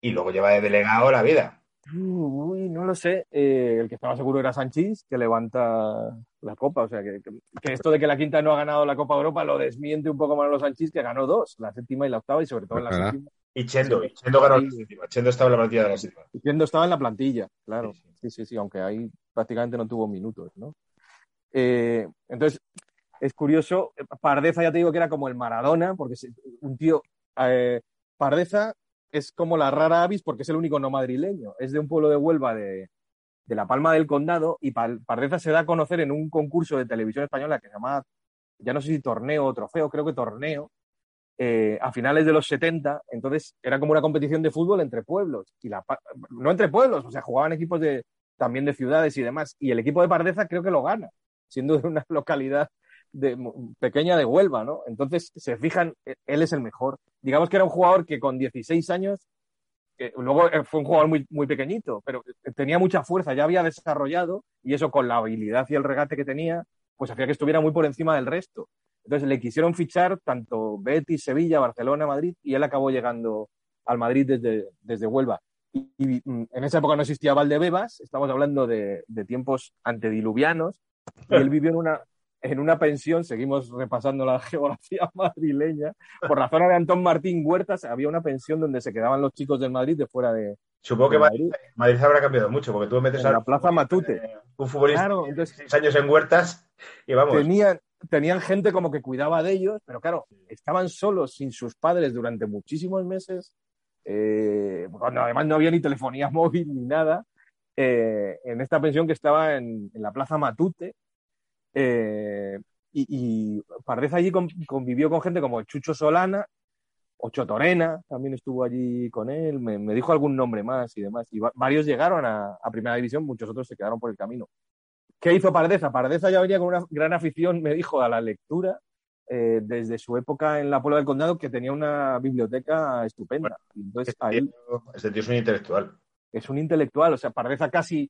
Y luego lleva de delegado la vida. Uy, no lo sé. Eh, el que estaba seguro era Sanchís, que levanta la Copa. O sea, que, esto de que la quinta no ha ganado la Copa Europa lo desmiente un poco Manolo Sanchís, que ganó dos, la séptima y la octava, y sobre todo en la séptima. Y Chendo, y Chendo ganó la séptima. Chendo estaba en la plantilla de la séptima. Y Chendo estaba en la plantilla, claro. Sí, Sí, sí, sí, aunque ahí prácticamente no tuvo minutos, ¿no? Eh, entonces, es curioso. Pardeza, ya te digo que era como el Maradona, porque un tío. eh, Pardeza es como la rara avis porque es el único no madrileño. Es de un pueblo de Huelva de, de La Palma del Condado y Pardeza se da a conocer en un concurso de televisión española que se llama, ya no sé si torneo o trofeo, creo que torneo, eh, a finales de los 70. Entonces era como una competición de fútbol entre pueblos. Y la, no entre pueblos, o sea, jugaban equipos de, también de ciudades y demás. Y el equipo de Pardeza creo que lo gana, siendo de una localidad de, pequeña de Huelva, ¿no? Entonces se fijan, eh, él es el mejor. Digamos que era un jugador que con 16 años, eh, luego eh, fue un jugador muy, muy pequeñito, pero eh, tenía mucha fuerza, ya había desarrollado y eso con la habilidad y el regate que tenía, pues hacía que estuviera muy por encima del resto. Entonces le quisieron fichar tanto Betis, Sevilla, Barcelona, Madrid y él acabó llegando al Madrid desde, desde Huelva. Y, y, mm, en esa época no existía Valdebebas, estamos hablando de, de tiempos antediluvianos, y él vivió en una, en una pensión, seguimos repasando la geografía madrileña, por la zona de Antón Martín Huertas había una pensión donde se quedaban los chicos del Madrid de fuera de... Supongo que Madrid, Madrid habrá cambiado mucho, porque tú metes En a la Plaza Matute. un futbolista Claro, entonces- 16 años en huertas y vamos. Tenían, tenían gente como que cuidaba de ellos, pero claro, estaban solos sin sus padres durante muchísimos meses, eh, cuando además no había ni telefonía móvil ni nada, eh, en esta pensión que estaba en, en la Plaza Matute. Eh, y, y Pardeza allí con- convivió con gente como Chucho Solana, Ocho Torena, también estuvo allí con él, me, me dijo algún nombre más y demás. Y va- varios llegaron a, a Primera División, muchos otros se quedaron por el camino. ¿Qué hizo Pardeza? Pardeza ya venía con una gran afición, me dijo, a la lectura eh, desde su época en la Puebla del Condado, que tenía una biblioteca estupenda. Entonces, tío, tío es un intelectual. es un intelectual, o sea, Pardeza casi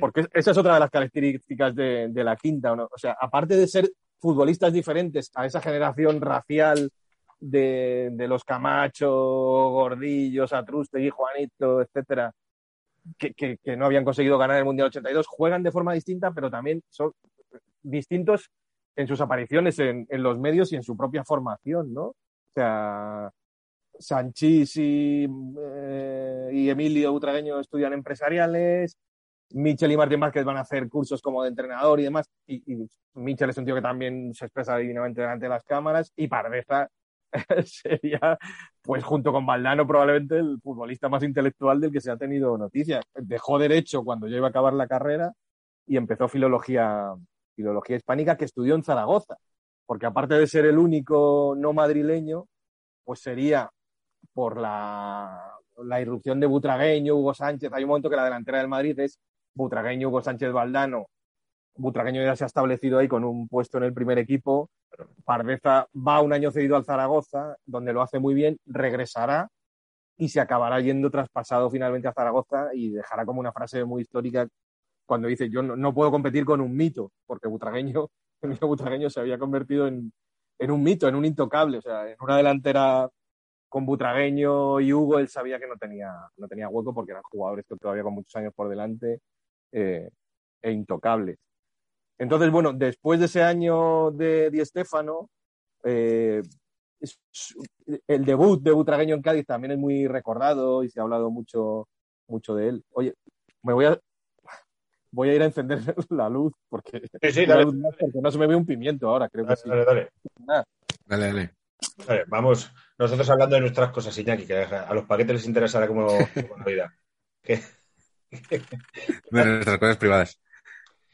Porque esa es otra de las características de, la quinta. ¿o no? O sea, aparte de ser futbolistas diferentes a esa generación racial de, los Camacho, Gordillos, Atrustegui, Juanito, etcétera, que, no habían conseguido ganar el Mundial 82, juegan de forma distinta, pero también son distintos en sus apariciones en, los medios y en su propia formación, ¿no? O sea, Sanchís y, eh, y Emilio Butragueño estudian empresariales, Michel y Martín Vázquez van a hacer cursos como de entrenador y demás, y, Michel es un tío que también se expresa divinamente delante de las cámaras, y Pardeza sería, pues junto con Valdano, probablemente el futbolista más intelectual del que se ha tenido noticia. Dejó derecho cuando ya iba a acabar la carrera y empezó filología, filología hispánica que estudió en Zaragoza, porque aparte de ser el único no madrileño, pues sería por la, la irrupción de Butragueño, Hugo Sánchez. Hay un momento que la delantera del Madrid es Butragueño, Hugo Sánchez, Valdano. Butragueño ya se ha establecido ahí con un puesto en el primer equipo. Pardeza va un año cedido al Zaragoza, donde lo hace muy bien, regresará y se acabará yendo traspasado finalmente a Zaragoza y dejará como una frase muy histórica cuando dice yo no, no puedo competir con un mito, porque Butragueño, Emilio Butragueño se había convertido en, en un mito, en un intocable, o sea, en una delantera con Butragueño y Hugo, él sabía que no tenía, no tenía hueco porque eran jugadores que todavía con muchos años por delante eh, e intocables. Entonces, bueno, después de ese año de Di Stéfano, eh, el debut de Butragueño en Cádiz también es muy recordado y se ha hablado mucho, mucho de él. Oye, me voy a, voy a ir a encender la luz porque, Sí, sí, una dale, luz más porque no se me ve un pimiento ahora, creo que dale, sí. dale, dale. Dale, dale. Vale, vamos, nosotros hablando de nuestras cosas, Iñaki, que a los paquetes les interesará como, como la vida. Que- De nuestras cosas privadas.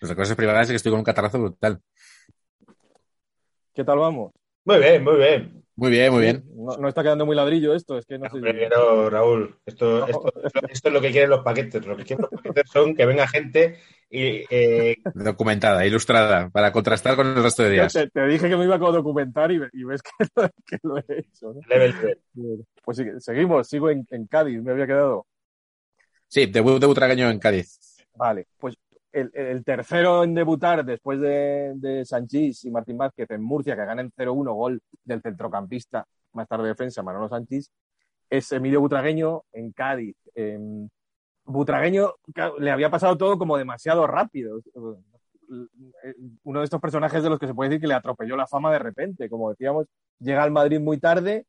Nuestras cosas privadas es que estoy con un catarrazo brutal. ¿Qué tal vamos? Muy bien, muy bien. Muy bien, muy bien. No, no está quedando muy ladrillo esto, es que no sé. No, Raúl, esto, No. esto, esto es lo que quieren los paquetes. Lo que quieren los paquetes son que venga gente y eh, Documentada, ilustrada, para contrastar con el resto de días. Te, te dije que me iba a documentar y, y ves que, lo- que lo he hecho. ¿no? level Pues sí, seguimos, sigo en, en Cádiz, me había quedado. Sí, debut de Butragueño en Cádiz. Vale, pues el, tercero en debutar después de, de Sanchís y Martín Vázquez en Murcia, que ganan 0-1 gol del centrocampista, más tarde defensa, Manolo Sanchís, es Emilio Butragueño en Cádiz. Em, Butragueño le había pasado todo como demasiado rápido. Uno de estos personajes de los que se puede decir que le atropelló la fama de repente. Como decíamos, llega al Madrid muy tarde,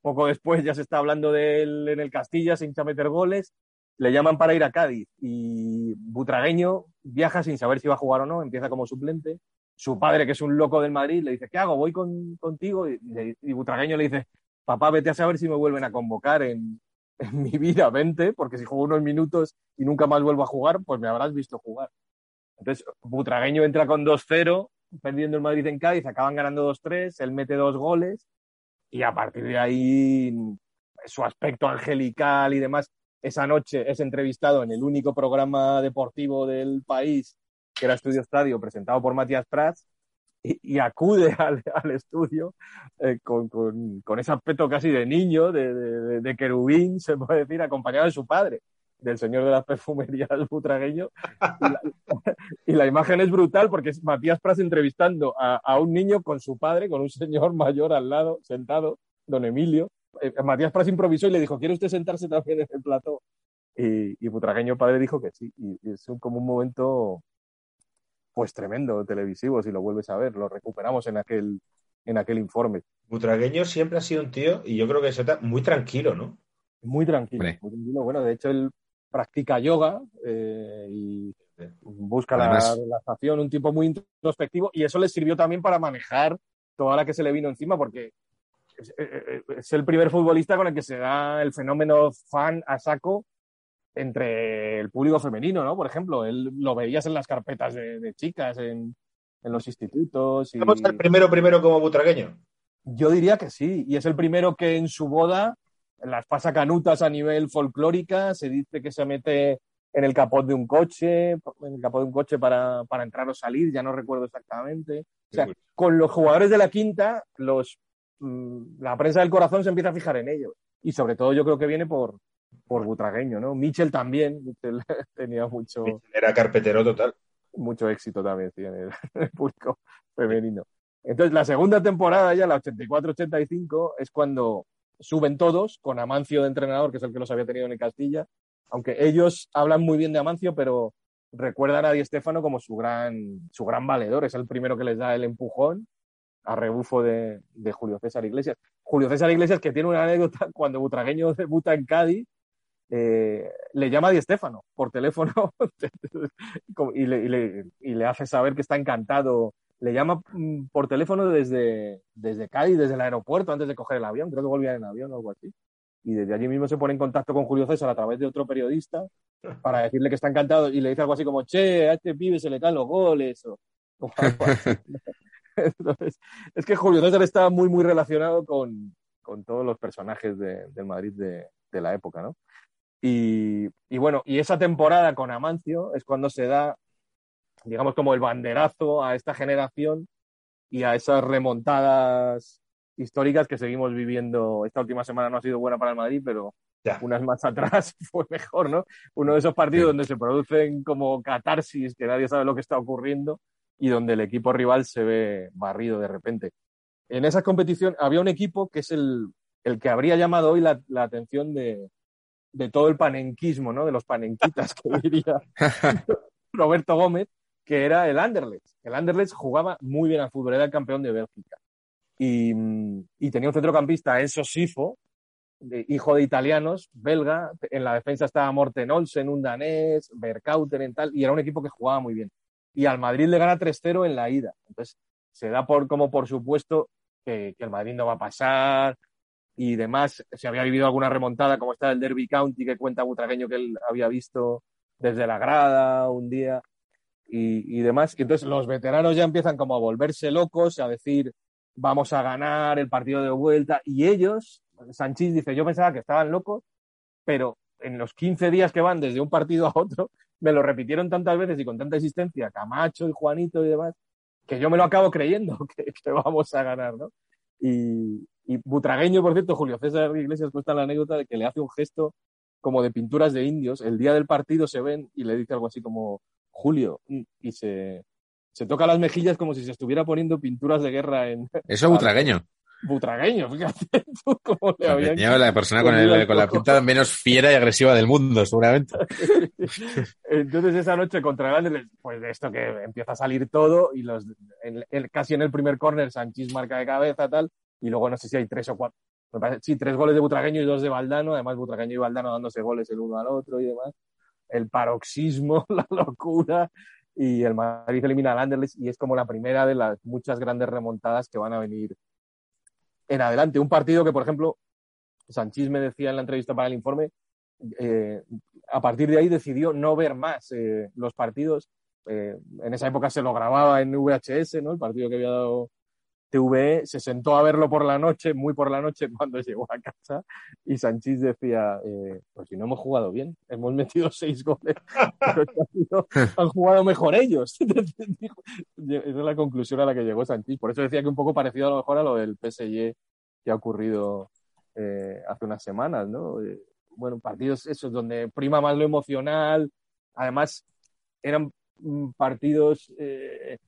poco después ya se está hablando de él en el Castilla, a meter goles, le llaman para ir a Cádiz y Butragueño viaja sin saber si va a jugar o no, empieza como suplente. Su padre, que es un loco del Madrid, le dice, ¿qué hago? ¿Voy con, contigo? Y, Butragueño le dice, papá, vete a saber si me vuelven a convocar en, en mi vida, vente, porque si juego unos minutos y nunca más vuelvo a jugar, pues me habrás visto jugar. Entonces, Butragueño entra con 2-0, perdiendo el Madrid en Cádiz, acaban ganando 2-3, él mete dos goles y a partir de ahí su aspecto angelical y demás. Esa noche es entrevistado en el único programa deportivo del país, que era Estudio Estadio, presentado por Matías Prats, y, y acude al, al estudio eh, con, con- con ese aspecto casi de niño, de, de- de querubín, se puede decir, acompañado de su padre, del señor de las perfumerías butragueño. Y la, y la imagen es brutal porque es Matías Prats entrevistando a, a un niño con su padre, con un señor mayor al lado, sentado, don Emilio. Eh, Matías Prats improvisó y le dijo, ¿quiere usted sentarse también en el plató? Y, y Butragueño padre dijo que sí. Y, y es un- como un momento pues tremendo televisivo, si lo vuelves a ver, lo recuperamos en aquel, en aquel informe. Butragueño siempre ha sido un tío, y yo creo que eso está muy tranquilo, ¿no? Muy tranquilo, muy tranquilo. Bueno, de hecho, él practica yoga eh, y busca la relajación, un tipo muy introspectivo, y eso le sirvió también para manejar toda la que se le vino encima, porque es, eh, eh, es el primer futbolista con el que se da el fenómeno fan a saco entre el público femenino, ¿no? Por ejemplo, él lo veías en las carpetas de, de chicas, en, en los institutos. Y... ¿Vamos al primero primero como butragueño? Yo diría que sí, y es el primero que en su boda las pasa canutas a nivel folclórica, se dice que se mete en el capot de un coche, en el capot de un coche para, para entrar o salir, ya no recuerdo exactamente. O sea, con los jugadores de la quinta, los, la prensa del corazón se empieza a fijar en ellos. Y sobre todo yo creo que viene por, por Butragueño, ¿no? Michel también, Michel tenía mucho, Era carpetero total. mucho éxito también sí, en, el, el público femenino. Entonces, la segunda temporada, ya la 84-85, es cuando suben todos, con Amancio de entrenador, que es el que los había tenido en el Castilla, aunque ellos hablan muy bien de Amancio, pero recuerdan a Di Stéfano como su gran, su gran valedor, es el primero que les da el empujón a rebufo de, Julio César Iglesias. Julio César Iglesias, que tiene una anécdota, cuando Butragueño debuta en Cádiz, eh, le llama a Di Stéfano por teléfono y le, hace saber que está encantado. Le llama mm, por teléfono desde, desde Cádiz, desde el aeropuerto, antes de coger el avión. Creo que volvían en avión o algo así. Y desde allí mismo se pone en contacto con Julio César a través de otro periodista para decirle que está encantado y le dice algo así como, che, a este pibe se le caen los goles o. Entonces, es que Julio César está muy, muy relacionado con, con todos los personajes de, del Madrid de, de la época, ¿no? Y, y, bueno, y esa temporada con Amancio es cuando se da, digamos, como el banderazo a esta generación y a esas remontadas históricas que seguimos viviendo. Esta última semana no ha sido buena para el Madrid, pero Ya. unas más atrás fue mejor, ¿no? Uno de esos partidos Sí. donde se producen como catarsis, que nadie sabe lo que está ocurriendo y donde el equipo rival se ve barrido de repente. En esa competición había un equipo que es el, el que habría llamado hoy la, la atención de, de todo el panenquismo, ¿no? De los panenquitas, que diría Roberto Gómez, que era el Anderlecht. El Anderlecht jugaba muy bien al fútbol, era el campeón de Bélgica. Y, y tenía un centrocampista, Enzo Sifo, de- hijo de italianos, belga. En la defensa estaba Morten Olsen, un danés, Berkauten en tal, y era un equipo que jugaba muy bien. Y al Madrid le gana 3-0 en la ida. Entonces, se da por como por supuesto que, el Madrid no va a pasar y demás. Se había vivido alguna remontada, como está el Derby County, que cuenta Butragueño que él había visto desde la grada un día y, y demás. Y entonces los veteranos ya empiezan como a volverse locos, a decir, vamos a ganar el partido de vuelta. Y ellos, Sanchís dice, yo pensaba que estaban locos, pero en los 15 días que van desde un partido a otro, me lo repitieron tantas veces y con tanta insistencia, Camacho y Juanito y demás, que yo me lo acabo creyendo que, que vamos a ganar, ¿no? Y, y Butragueño, por cierto, Julio César Iglesias cuenta la anécdota de que le hace un gesto como de pinturas de indios. El día del partido se ven y le dice algo así como Julio y se, se toca las mejillas como si se estuviera poniendo pinturas de guerra en Eso butragueño. Butragueño, fíjate tú cómo le habían la persona con, el- con la pinta menos fiera y agresiva del mundo, seguramente. Entonces esa noche contra el Anderlecht, pues de esto que empieza a salir todo y los en- en- casi en el primer córner Sanchís marca de cabeza tal y luego no sé si hay tres o cuatro, me parece, sí, tres goles de Butragueño y dos de Valdano, además Butragueño y Valdano dándose goles el uno al otro y demás, el paroxismo, la locura y el Madrid elimina al Anderlecht y es como la primera de las muchas grandes remontadas que van a venir en adelante. Un partido que, por ejemplo, Sanchís me decía en la entrevista para el informe, eh, a partir de ahí decidió no ver más eh, los partidos. Eh, en esa época se lo grababa en VHS, ¿no? El partido que había dado TVE, se sentó a verlo por la noche, muy por la noche, cuando llegó a casa, y Sanchís decía, eh, pues si no hemos jugado bien, hemos metido seis goles, pero han jugado mejor ellos. Esa es la conclusión a la que llegó Sanchís. Por eso decía que un poco parecido a lo mejor a lo del PSG que ha ocurrido eh, hace unas semanas, ¿no? Eh, bueno, partidos esos donde prima más lo emocional, además eran mm, partidos, eh,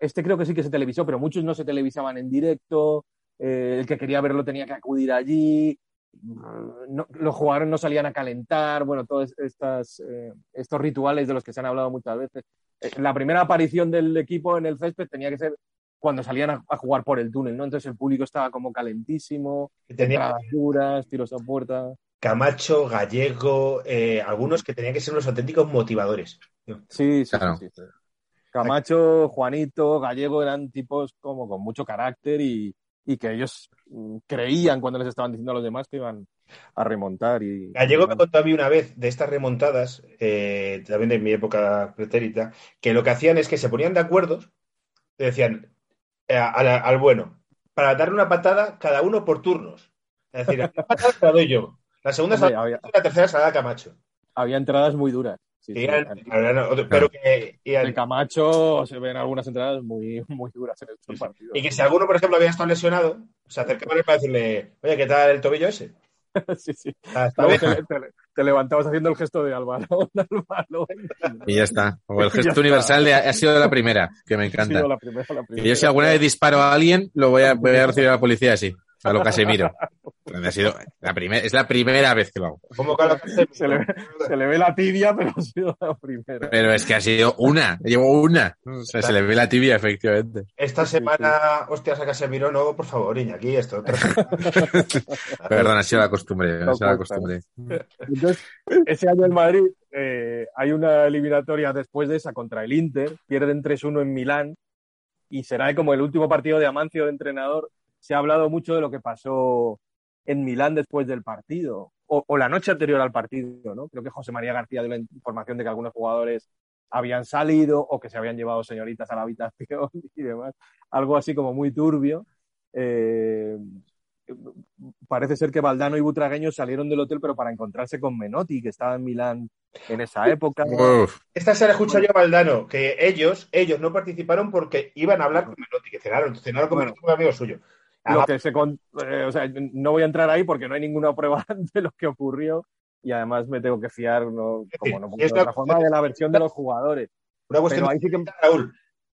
este creo que sí que se televisó, pero muchos no se televisaban en directo, eh, el que quería verlo tenía que acudir allí, mm, no- los jugadores no salían a calentar, bueno, todos estas, eh, estos rituales de los que se han hablado muchas veces, eh, la primera aparición del equipo en el césped tenía que ser cuando salían a, a jugar por el túnel, ¿no? Entonces el público estaba como calentísimo, tenía duras, tiros a puerta. Camacho, Gallego, eh, algunos que tenían que ser unos auténticos motivadores. Sí, sí, Claro. sí, sí. Camacho, Juanito, Gallego eran tipos como con mucho carácter y, y que ellos mm, creían cuando les estaban diciendo a los demás que iban a remontar. Y, Gallego me contó a mí una vez de estas remontadas, eh, también de mi época pretérita, que lo que hacían es que se ponían de acuerdo, le decían eh, al, al bueno, para darle una patada cada uno por turnos. Es decir, la patada la doy yo, la segunda se Hombre, la había, la tercera se la da Camacho. había entradas muy duras. Sí, Y sí. eran- eran- pero que, y, De Camacho se ven algunas entradas muy, muy duras en estos partidos. y que si alguno, por ejemplo, había estado lesionado, se acercaban a él para decirle, oye, ¿qué tal el tobillo ese? Sí, sí. Ah, está Luego bien. te, te- te levantabas haciendo el gesto de Álvaro. Y ya está. O el gesto universal de, ha sido la primera, que me Ha encanta. sido la primera, la Que primera. yo si alguna vez disparo a alguien, lo voy a, voy a recibir a la policía así. A lo Casemiro. Ha sido la primera, es la primera vez que lo hago. Como Carlos Casemiro. Se le, se le ve la tibia, pero ha sido la primera. Pero es que ha sido una, llevo una. O sea, se le ve la tibia, efectivamente. Esta semana, hostias, a Casemiro, no, por favor, Iñaki, esto. otra semana. Perdón, ha sido la costumbre. Ha sido la No costumbre. Entonces, ese año en Madrid eh, hay una eliminatoria después de esa contra el Inter, pierden 3-1 en Milán y será como el último partido de Amancio de entrenador. Se ha hablado mucho de lo que pasó en Milán después del partido o, o la noche anterior al partido, ¿no? Creo que José María García dio la información de que algunos jugadores habían salido o que se habían llevado señoritas a la habitación y demás. Algo así como muy turbio. Eh, parece ser que Valdano y Butragueño salieron del hotel, pero para encontrarse con Menotti, que estaba en Milán en esa época. Uf, Esta se la escuché yo a Valdano, que ellos, ellos no participaron porque iban a hablar con Menotti, que cenaron, cenaron con Bueno. Menotti, un amigo suyo. Lo que se con- eh, o sea, no voy a entrar ahí porque no hay ninguna prueba de lo que ocurrió y además me tengo que fiar, no, como no puedo de la- otra forma, de la versión de los jugadores. Una cuestión Pero ahí sí que de Raúl.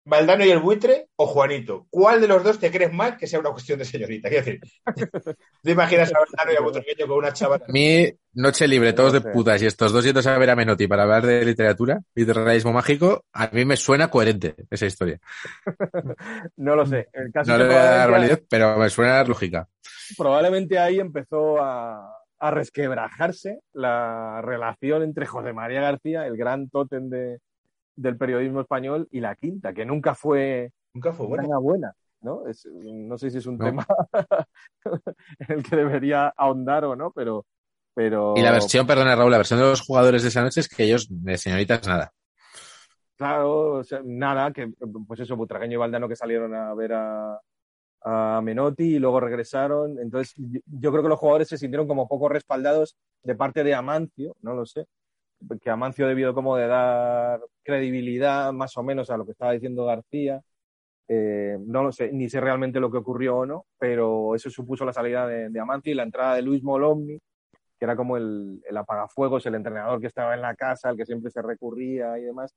Valdano y el buitre o Juanito. ¿Cuál de los dos te crees más que sea una cuestión de señorita? Quiero decir, ¿te imaginas a Valdano y a Butragueño con una chavala? a mí, noche libre, todos de putas, y estos dos yendo a ver a Menotti para hablar de literatura y de realismo mágico, a mí me suena coherente esa historia. no lo sé. El caso No le voy a dar validez, pero me suena lógica. probablemente ahí empezó a, a resquebrajarse la relación entre José María García, el gran tótem de, del periodismo español, y la quinta, que nunca fue Nunca fue buena. buena, buena, ¿no? Es, no sé si es un No. tema en el que debería ahondar o no, pero... pero Y la versión, perdona Raúl, la versión de los jugadores de esa noche es que ellos, de señoritas, nada. Claro, o sea, nada, que pues eso, Butragueño y Valdano que salieron a ver a, a Menotti y luego regresaron. Entonces, yo creo que los jugadores se sintieron como poco respaldados de parte de Amancio, no lo sé, que Amancio debió como de dar credibilidad más o menos a lo que estaba diciendo García. Eh, no lo sé, ni sé realmente lo que ocurrió o no, pero eso supuso la salida de, de Amancio y la entrada de Luis Molomni, que era como el, el apagafuegos, el entrenador que estaba en la casa, al que siempre se recurría y demás,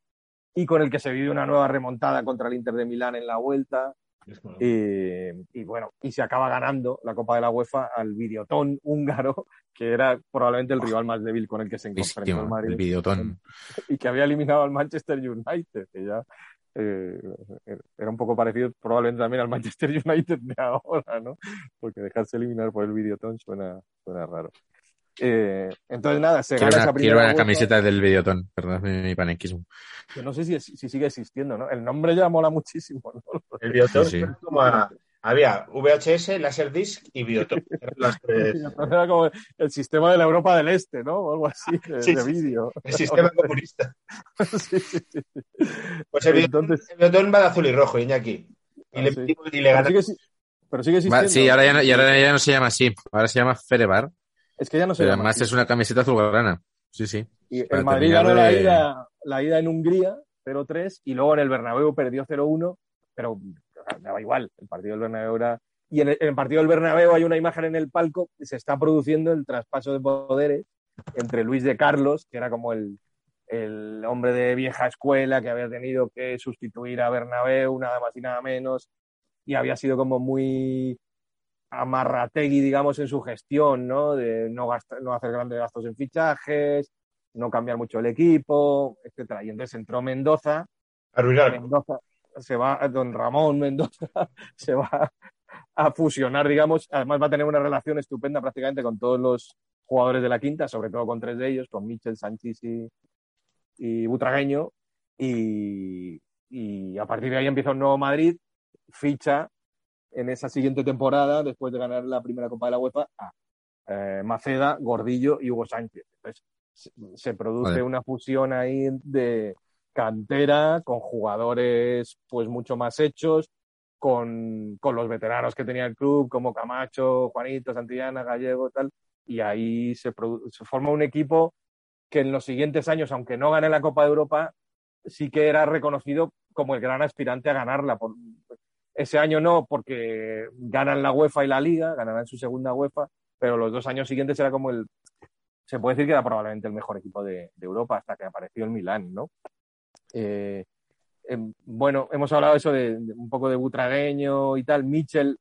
y con el que se vive una nueva remontada contra el Inter de Milán en la vuelta. Y, y bueno, y se acaba ganando la Copa de la UEFA al Videotón húngaro, que era probablemente el rival más débil con el que se enfrentó el Madrid el videotón. y que había eliminado al Manchester United, que ya eh, era un poco parecido probablemente también al Manchester United de ahora, ¿no? Porque dejarse eliminar por el Videotón suena, suena raro. Eh, entonces, nada, se Quiero gana una, esa quiero una camiseta del videotón, perdón mi, mi panequismo. que no sé si, si sigue existiendo, ¿no? El nombre ya mola muchísimo, ¿no? El Sí, sí. era como a- había VHS, Laserdisc y Biotón. Eran las tres- Era como el sistema de la Europa del Este, ¿no? O algo así, de, Sí, vídeo. El sistema comunista. Sí, sí, sí. Pues el Entonces, el Biotón va de azul y rojo, Iñaki. Y Ah, le y le pero sigue, pero sigue Va, existiendo. sí, ahora ya, no, y ahora ya no se llama así, ahora se llama Ferebar, Es que ya no se pero llama además es una camiseta azulgrana. Sí, sí. Y el Madrid ganó la ida, la ida en Hungría, 0-3, y luego en el Bernabéu perdió 0-1, pero daba igual, el partido del Bernabéu era... Y en el, en el partido del Bernabéu hay una imagen en el palco, y se está produciendo el traspaso de poderes entre Luis de Carlos, que era como el, el hombre de vieja escuela que había tenido que sustituir a Bernabéu, nada más y nada menos, y había sido como muy amarrategui, digamos, en su gestión, ¿no? De no, gastar, no hacer grandes gastos en fichajes, no cambiar mucho el equipo, etcétera. Y entonces entró Mendoza Arruinar. Mendoza se va, don Ramón Mendoza se va a fusionar, digamos. Además, va a tener una relación estupenda prácticamente con todos los jugadores de la quinta, sobre todo con tres de ellos, con Michel, Sánchez y, y Butragueño. Y, y a partir de ahí empieza un nuevo Madrid, ficha en esa siguiente temporada, después de ganar la primera Copa de la UEFA, a eh, Maceda, Gordillo y Hugo Sánchez. Entonces, se, se produce Vale. una fusión ahí de cantera con jugadores pues mucho más hechos, con, con los veteranos que tenía el club, como Camacho, Juanito, Santillana, Gallego, tal, y ahí se, forma un equipo que en los siguientes años, aunque no gane la Copa de Europa, sí que era reconocido como el gran aspirante a ganarla. Por, ese año no, porque ganan la UEFA y la Liga, ganarán su segunda UEFA, pero los dos años siguientes era como el. Se puede decir que era probablemente el mejor equipo de, Europa hasta que apareció el Milán, ¿no? Eh, em, bueno, hemos hablado eso de, de un poco de Butragueño y tal. Mitchell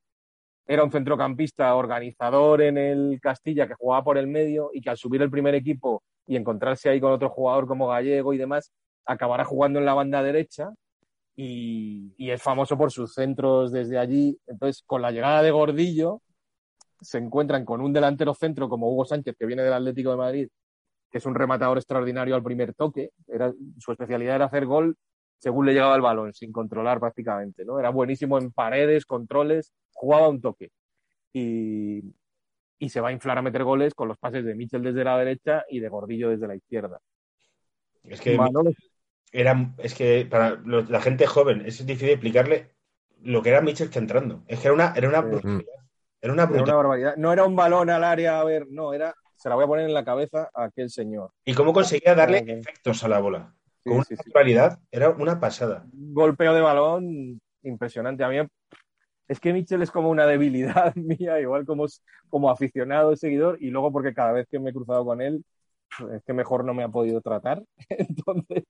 era un centrocampista organizador en el Castilla que jugaba por el medio y que al subir el primer equipo y encontrarse ahí con otro jugador como Gallego y demás, acabará jugando en la banda derecha y, y es famoso por sus centros desde allí. Entonces, con la llegada de Gordillo, se encuentran con un delantero centro como Hugo Sánchez, que viene del Atlético de Madrid, que es un rematador extraordinario al primer toque. Era, su especialidad era hacer gol según le llegaba el balón, sin controlar prácticamente. ¿no? Era buenísimo en paredes, controles, jugaba un toque. Y, y se va a inflar a meter goles con los pases de Michel desde la derecha y de Gordillo desde la izquierda. Es que Manolo- era, es que para los- la gente joven es difícil explicarle lo que era Mitchell centrando. Es que era una, era una Sí. brutalidad. Era una Era una brutalidad. barbaridad. No era un balón al área, a ver, no, era. Se la voy a poner en la cabeza a aquel señor. Y cómo conseguía darle efectos a la bola. Con una naturalidad, era una pasada. Golpeo de balón impresionante. A mí es que Mitchell es como una debilidad mía, igual como, como aficionado, seguidor, y luego porque cada vez que me he cruzado con él, es que mejor no me ha podido tratar. Entonces,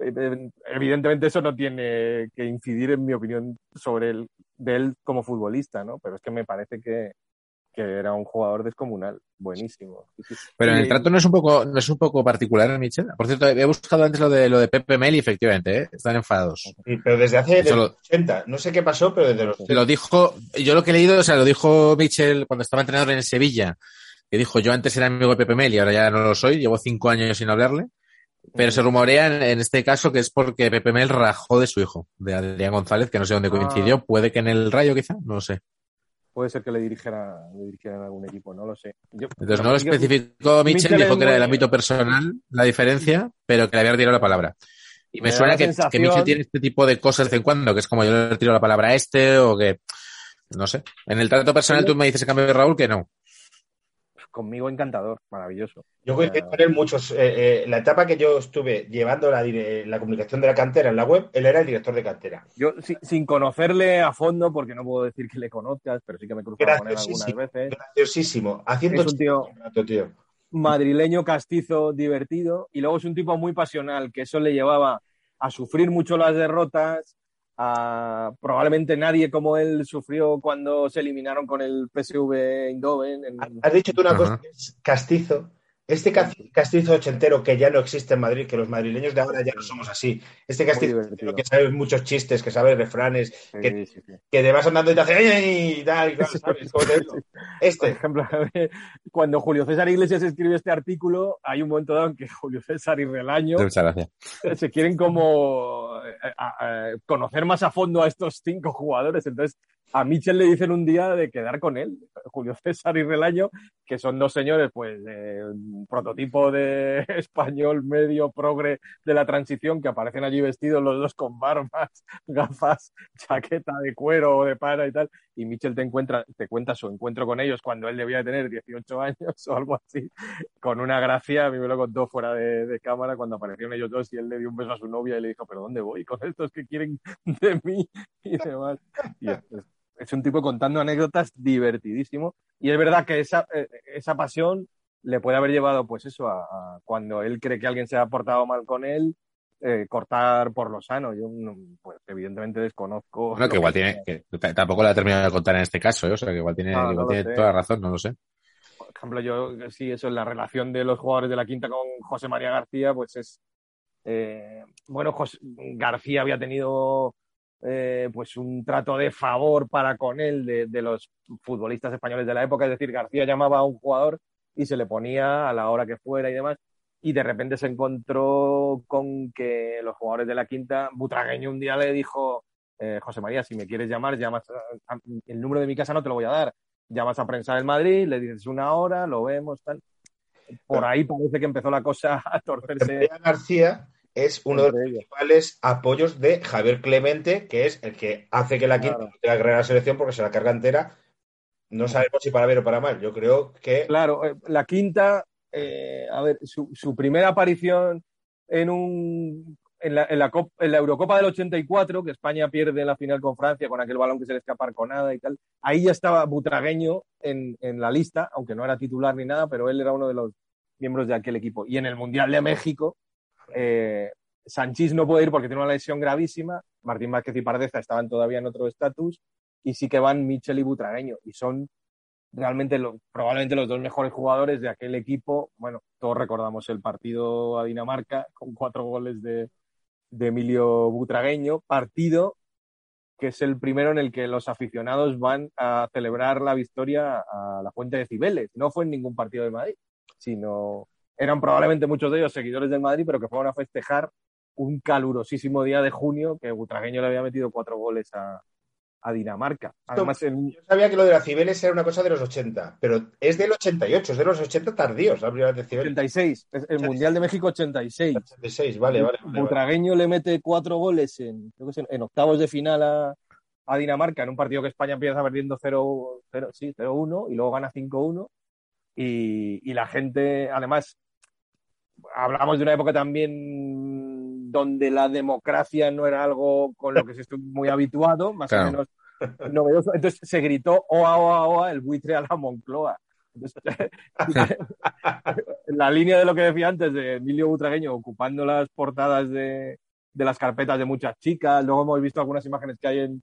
eh, evidentemente eso no tiene que incidir en mi opinión sobre él, de él como futbolista, ¿no? Pero es que me parece que, que era un jugador descomunal, buenísimo. Pero en el trato no es un poco, no es un poco particular, Michel. Por cierto, he buscado antes lo de lo de Pepe Mel y efectivamente, ¿eh? están enfadados. Sí, pero desde hace desde lo- los 80, no sé qué pasó, pero desde los Lo dijo, yo lo que he leído, o sea, lo dijo Michel cuando estaba entrenador en Sevilla, que dijo, yo antes era amigo de Pepe Mel y ahora ya no lo soy, llevo cinco años sin hablarle. Pero se rumorea en, en este caso que es porque Pepe Mel rajó de su hijo, de Adrián González, que no sé dónde Ah. coincidió, puede que en el Rayo quizá, no lo sé. Puede ser que le dirigiera, le dirigiera en algún equipo, no lo sé. Yo- Entonces no lo especificó Michel, Mitchell dijo que era del ámbito personal la diferencia, pero que le había retirado la palabra. Y me, suena que, sensación- que Mitchell tiene este tipo de cosas de vez en cuando, que es como yo le retiro la palabra a este o que, no sé. En el trato personal tú me dices, en cambio de Raúl, que no. Conmigo encantador, maravilloso. Yo sea, con él muchos. eh, eh, la etapa que yo estuve llevando la, la comunicación de la cantera en la web, él era el director de cantera. Yo, si- sin conocerle a fondo, porque no puedo decir que le conozcas, pero sí que me he cruzado con él algunas veces. Graciosísimo. Haciendo Es un tío- rato, tío. Madrileño, castizo, divertido. Y luego es un tipo muy pasional, que eso le llevaba a sufrir mucho las derrotas. A, probablemente nadie como él sufrió cuando se eliminaron con el PSV Eindhoven. en- Has dicho tú una Ajá. cosa que es castizo. Este ca- castizo ochentero que ya no existe en Madrid, que los madrileños de ahora ya no somos así. Este castizo ochentero que sabe muchos chistes, que sabe refranes, Sí, que, sí, sí. que te vas andando y te hace ¡ay, ay! y tal, y claro, ¿sabes? ¿Cómo te digo? Por Este. ejemplo, cuando Julio César Iglesias escribe este artículo, hay un momento dado en que Julio César y Relaño Muchas gracias. se quieren como eh, a- a- conocer más a fondo a estos cinco jugadores. Entonces, a Michel le dicen un día de quedar con él, Julio César y Relaño, que son dos señores, pues, un prototipo de español medio progre de la transición, que aparecen allí vestidos los dos con barbas, gafas, chaqueta de cuero o de pana y tal. Y Michel te, cuenta su encuentro con ellos cuando él debía tener 18 años o algo así, con una gracia, a mí me lo contó fuera de, cámara cuando aparecieron ellos dos y él le dio un beso a su novia y le dijo, pero ¿dónde voy con estos que quieren de mí? Y demás. Y es- un tipo contando anécdotas divertidísimo. Y es verdad que esa, eh, esa pasión le puede haber llevado, pues eso, a, a cuando él cree que alguien se ha portado mal con él, eh, cortar por lo sano. Yo, no, pues evidentemente desconozco. Bueno, que igual tiene, que tampoco la ha terminado de contar en este caso, ¿eh? o sea, que igual tiene, Ah, no igual lo tiene toda razón, no lo sé. por ejemplo, yo sí, eso, la relación de los jugadores de la quinta con José María García, pues es, Eh, bueno, José- García había tenido eh, pues un trato de favor para con él de, de los futbolistas españoles de la época, es decir, García llamaba a un jugador y se le ponía a la hora que fuera y demás, y de repente se encontró con que los jugadores de la quinta, Butragueño un día le dijo, eh, José María, si me quieres llamar, llamas a- a- el número de mi casa no te lo voy a dar, llamas a prensa del Madrid, le dices una hora, lo vemos, tal. Por ahí parece que empezó la cosa a torcerse. García es uno de los principales apoyos de Javier Clemente, que es el que hace que la quinta Claro. no tenga que la selección porque se la carga entera. No sabemos si para bien o para mal. Yo creo que Claro, eh, la quinta, eh, a ver, su, su primera aparición en un en la, en la Cop- en la Eurocopa del 84, que España pierde la final con Francia con aquel balón que se le escapa a Arconada y tal, ahí ya estaba Butragueño en, en la lista, aunque no era titular ni nada, pero él era uno de los miembros de aquel equipo. Y en el Mundial de México, eh, Sanchís no puede ir porque tiene una lesión gravísima, Martín Vázquez y Pardeza estaban todavía en otro estatus, y sí que van Michel y Butragueño, y son realmente lo- probablemente los dos mejores jugadores de aquel equipo. Bueno, todos recordamos el partido a Dinamarca con cuatro goles de, de Emilio Butragueño, partido que es el primero en el que los aficionados van a celebrar la victoria a la Fuente de Cibeles. No fue en ningún partido de Madrid, sino eran probablemente muchos de ellos seguidores del Madrid, pero que fueron a festejar un calurosísimo día de junio que Butragueño le había metido cuatro goles a, a Dinamarca. Además, en, yo sabía que lo de la Cibeles era una cosa de los 80, pero es del 88, es de los 80 tardíos la primera de Cibeles. 86, es el Mundial de México 86. 86, vale, vale. vale, vale. Butragueño le mete cuatro goles en, creo que en, octavos de final a, a Dinamarca en un partido que España empieza perdiendo 0 0 sí, 0-1 y luego gana 5-1 y, y la gente, además, hablamos de una época también donde la democracia no era algo con lo que se estuvo muy habituado, más Claro. o menos novedoso. Entonces se gritó oa, oa, oa, el buitre a la Moncloa. Entonces, la línea de lo que decía antes de Emilio Butragueño ocupando las portadas de, de las carpetas de muchas chicas. Luego hemos visto algunas imágenes que hay en,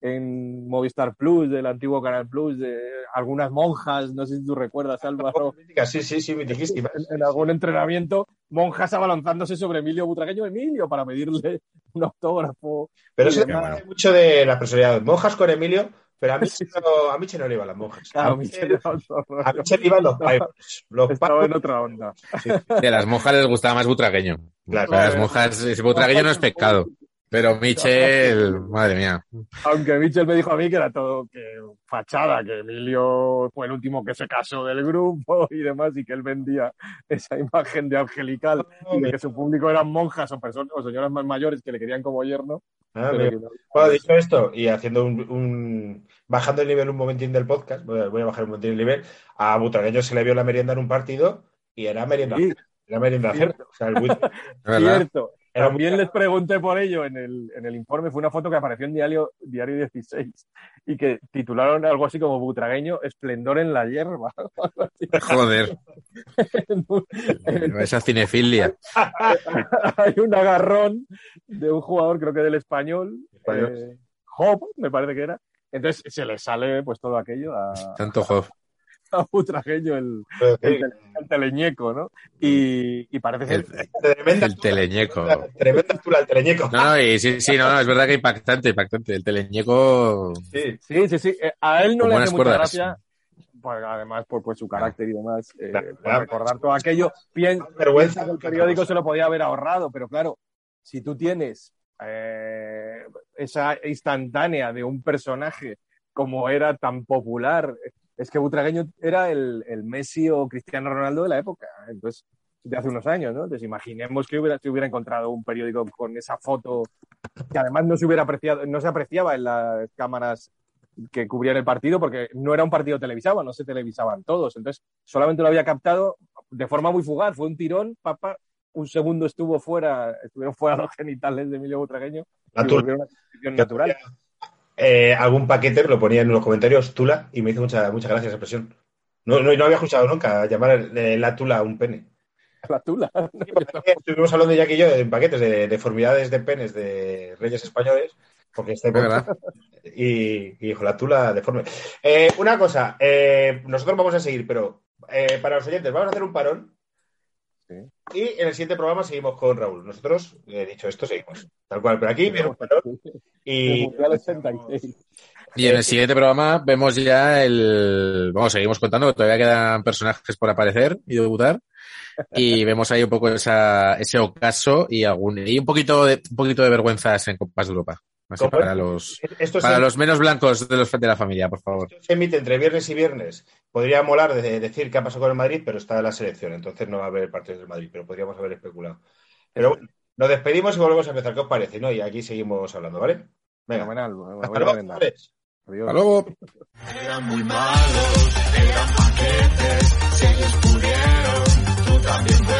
en Movistar Plus, del antiguo Canal Plus, de algunas monjas, no sé si tú recuerdas, Álvaro, Sí, sí, sí, mitiquísimas. en, en algún entrenamiento, monjas abalanzándose sobre Emilio Butragueño, Emilio, para pedirle un autógrafo. Pero eso demás. depende mucho de la personalidad. Monjas con Emilio, pero a mí no, a Miche no le iban las monjas. Claro, a Miche, le iban los pipers. Los Estaba en otra onda. sí, Sí, a las monjas les gustaba más Butragueño. claro. A las monjas, ese Butragueño no es pecado. Pero Michel, madre mía. Aunque Michel me dijo a mí que era todo que fachada, que Emilio fue el último que se casó del grupo y demás, y que él vendía esa imagen de angelical y de que su público eran monjas o personas o señoras más mayores que le querían como yerno. Ah, pero no- Bueno, dicho esto, y haciendo un, un- bajando el nivel un momentín del podcast, voy a, voy a bajar un momentín el nivel, a Butragueño se le vio la merienda en un partido y era merienda Sí. era merienda Cierto. cero. O sea, el buitre Es verdad. Cierto. Era También les pregunté por ello en el, en el informe. Fue una foto que apareció en Diario, Diario 16 y que titularon algo así como Butragueño, esplendor en la hierba. Joder, esa cinefilia. hay un agarrón de un jugador, creo que del español, Español. eh, Job, me parece que era. Entonces se le sale pues todo aquello a, Tanto Job. a Butragueño, el, el, sí, tele- el teleñeco, ¿no? Y, y parece ser El, tremenda, el teleñeco. tremenda tula el teleñeco. No, no, y sí, sí, no, no, es verdad que impactante, impactante. El teleñeco. Sí. Sí, sí, sí. Eh, A él no Con le hace mucha gracia, pues, además por pues, su carácter y demás, eh, Claro, por claro. recordar todo aquello. Piensa Vergüenza. que el periódico se lo podía haber ahorrado, pero claro, si tú tienes eh, esa instantánea de un personaje como era tan popular, es que Butragueño era el, el Messi o Cristiano Ronaldo de la época, entonces de hace unos años, ¿no? Entonces imaginemos que hubiera, se hubiera encontrado un periódico con esa foto que además no se hubiera apreciado, no se apreciaba en las cámaras que cubrían el partido porque no era un partido televisado, no se televisaban todos, entonces solamente lo había captado de forma muy fugaz, fue un tirón, papá, un segundo estuvo fuera, estuvieron fuera los genitales de Emilio Butragueño posición natural. Eh, algún paquete lo ponía en los comentarios Tula y me hizo mucha, mucha gracia esa expresión. No, no, no había escuchado nunca llamar eh, la Tula a un pene. La tula. Estuvimos hablando Jack y yo en paquetes de deformidades de penes de reyes españoles, porque este y, y hijo, la tula deforme. Eh, una cosa, eh, nosotros vamos a seguir, pero eh, para los oyentes, vamos a hacer un parón Sí. Y en el siguiente programa seguimos con Raúl. Nosotros, eh, dicho esto, seguimos. Tal cual, pero aquí viene un y Mundial 86. Y en el siguiente programa vemos ya el. Vamos, seguimos contando que todavía quedan personajes por aparecer y debutar. Y vemos ahí un poco esa, ese ocaso y algún y un poquito de un poquito de vergüenzas en Copas de Europa. Así para los esto para se, los menos blancos de los de la familia, por favor. esto se emite entre viernes y viernes. Podría molar de decir qué ha pasado con el Madrid, pero está la selección, entonces no va a haber partidos del Madrid, pero podríamos haber especulado. Pero bueno, nos despedimos y volvemos a empezar. ¿Qué os parece? ¿No? Y aquí seguimos hablando, ¿vale? Venga. Fenomenal. Hasta luego. Adiós. Hasta luego. Eran muy malos, eran paquetes, si ellos pudieron, tú también puedes.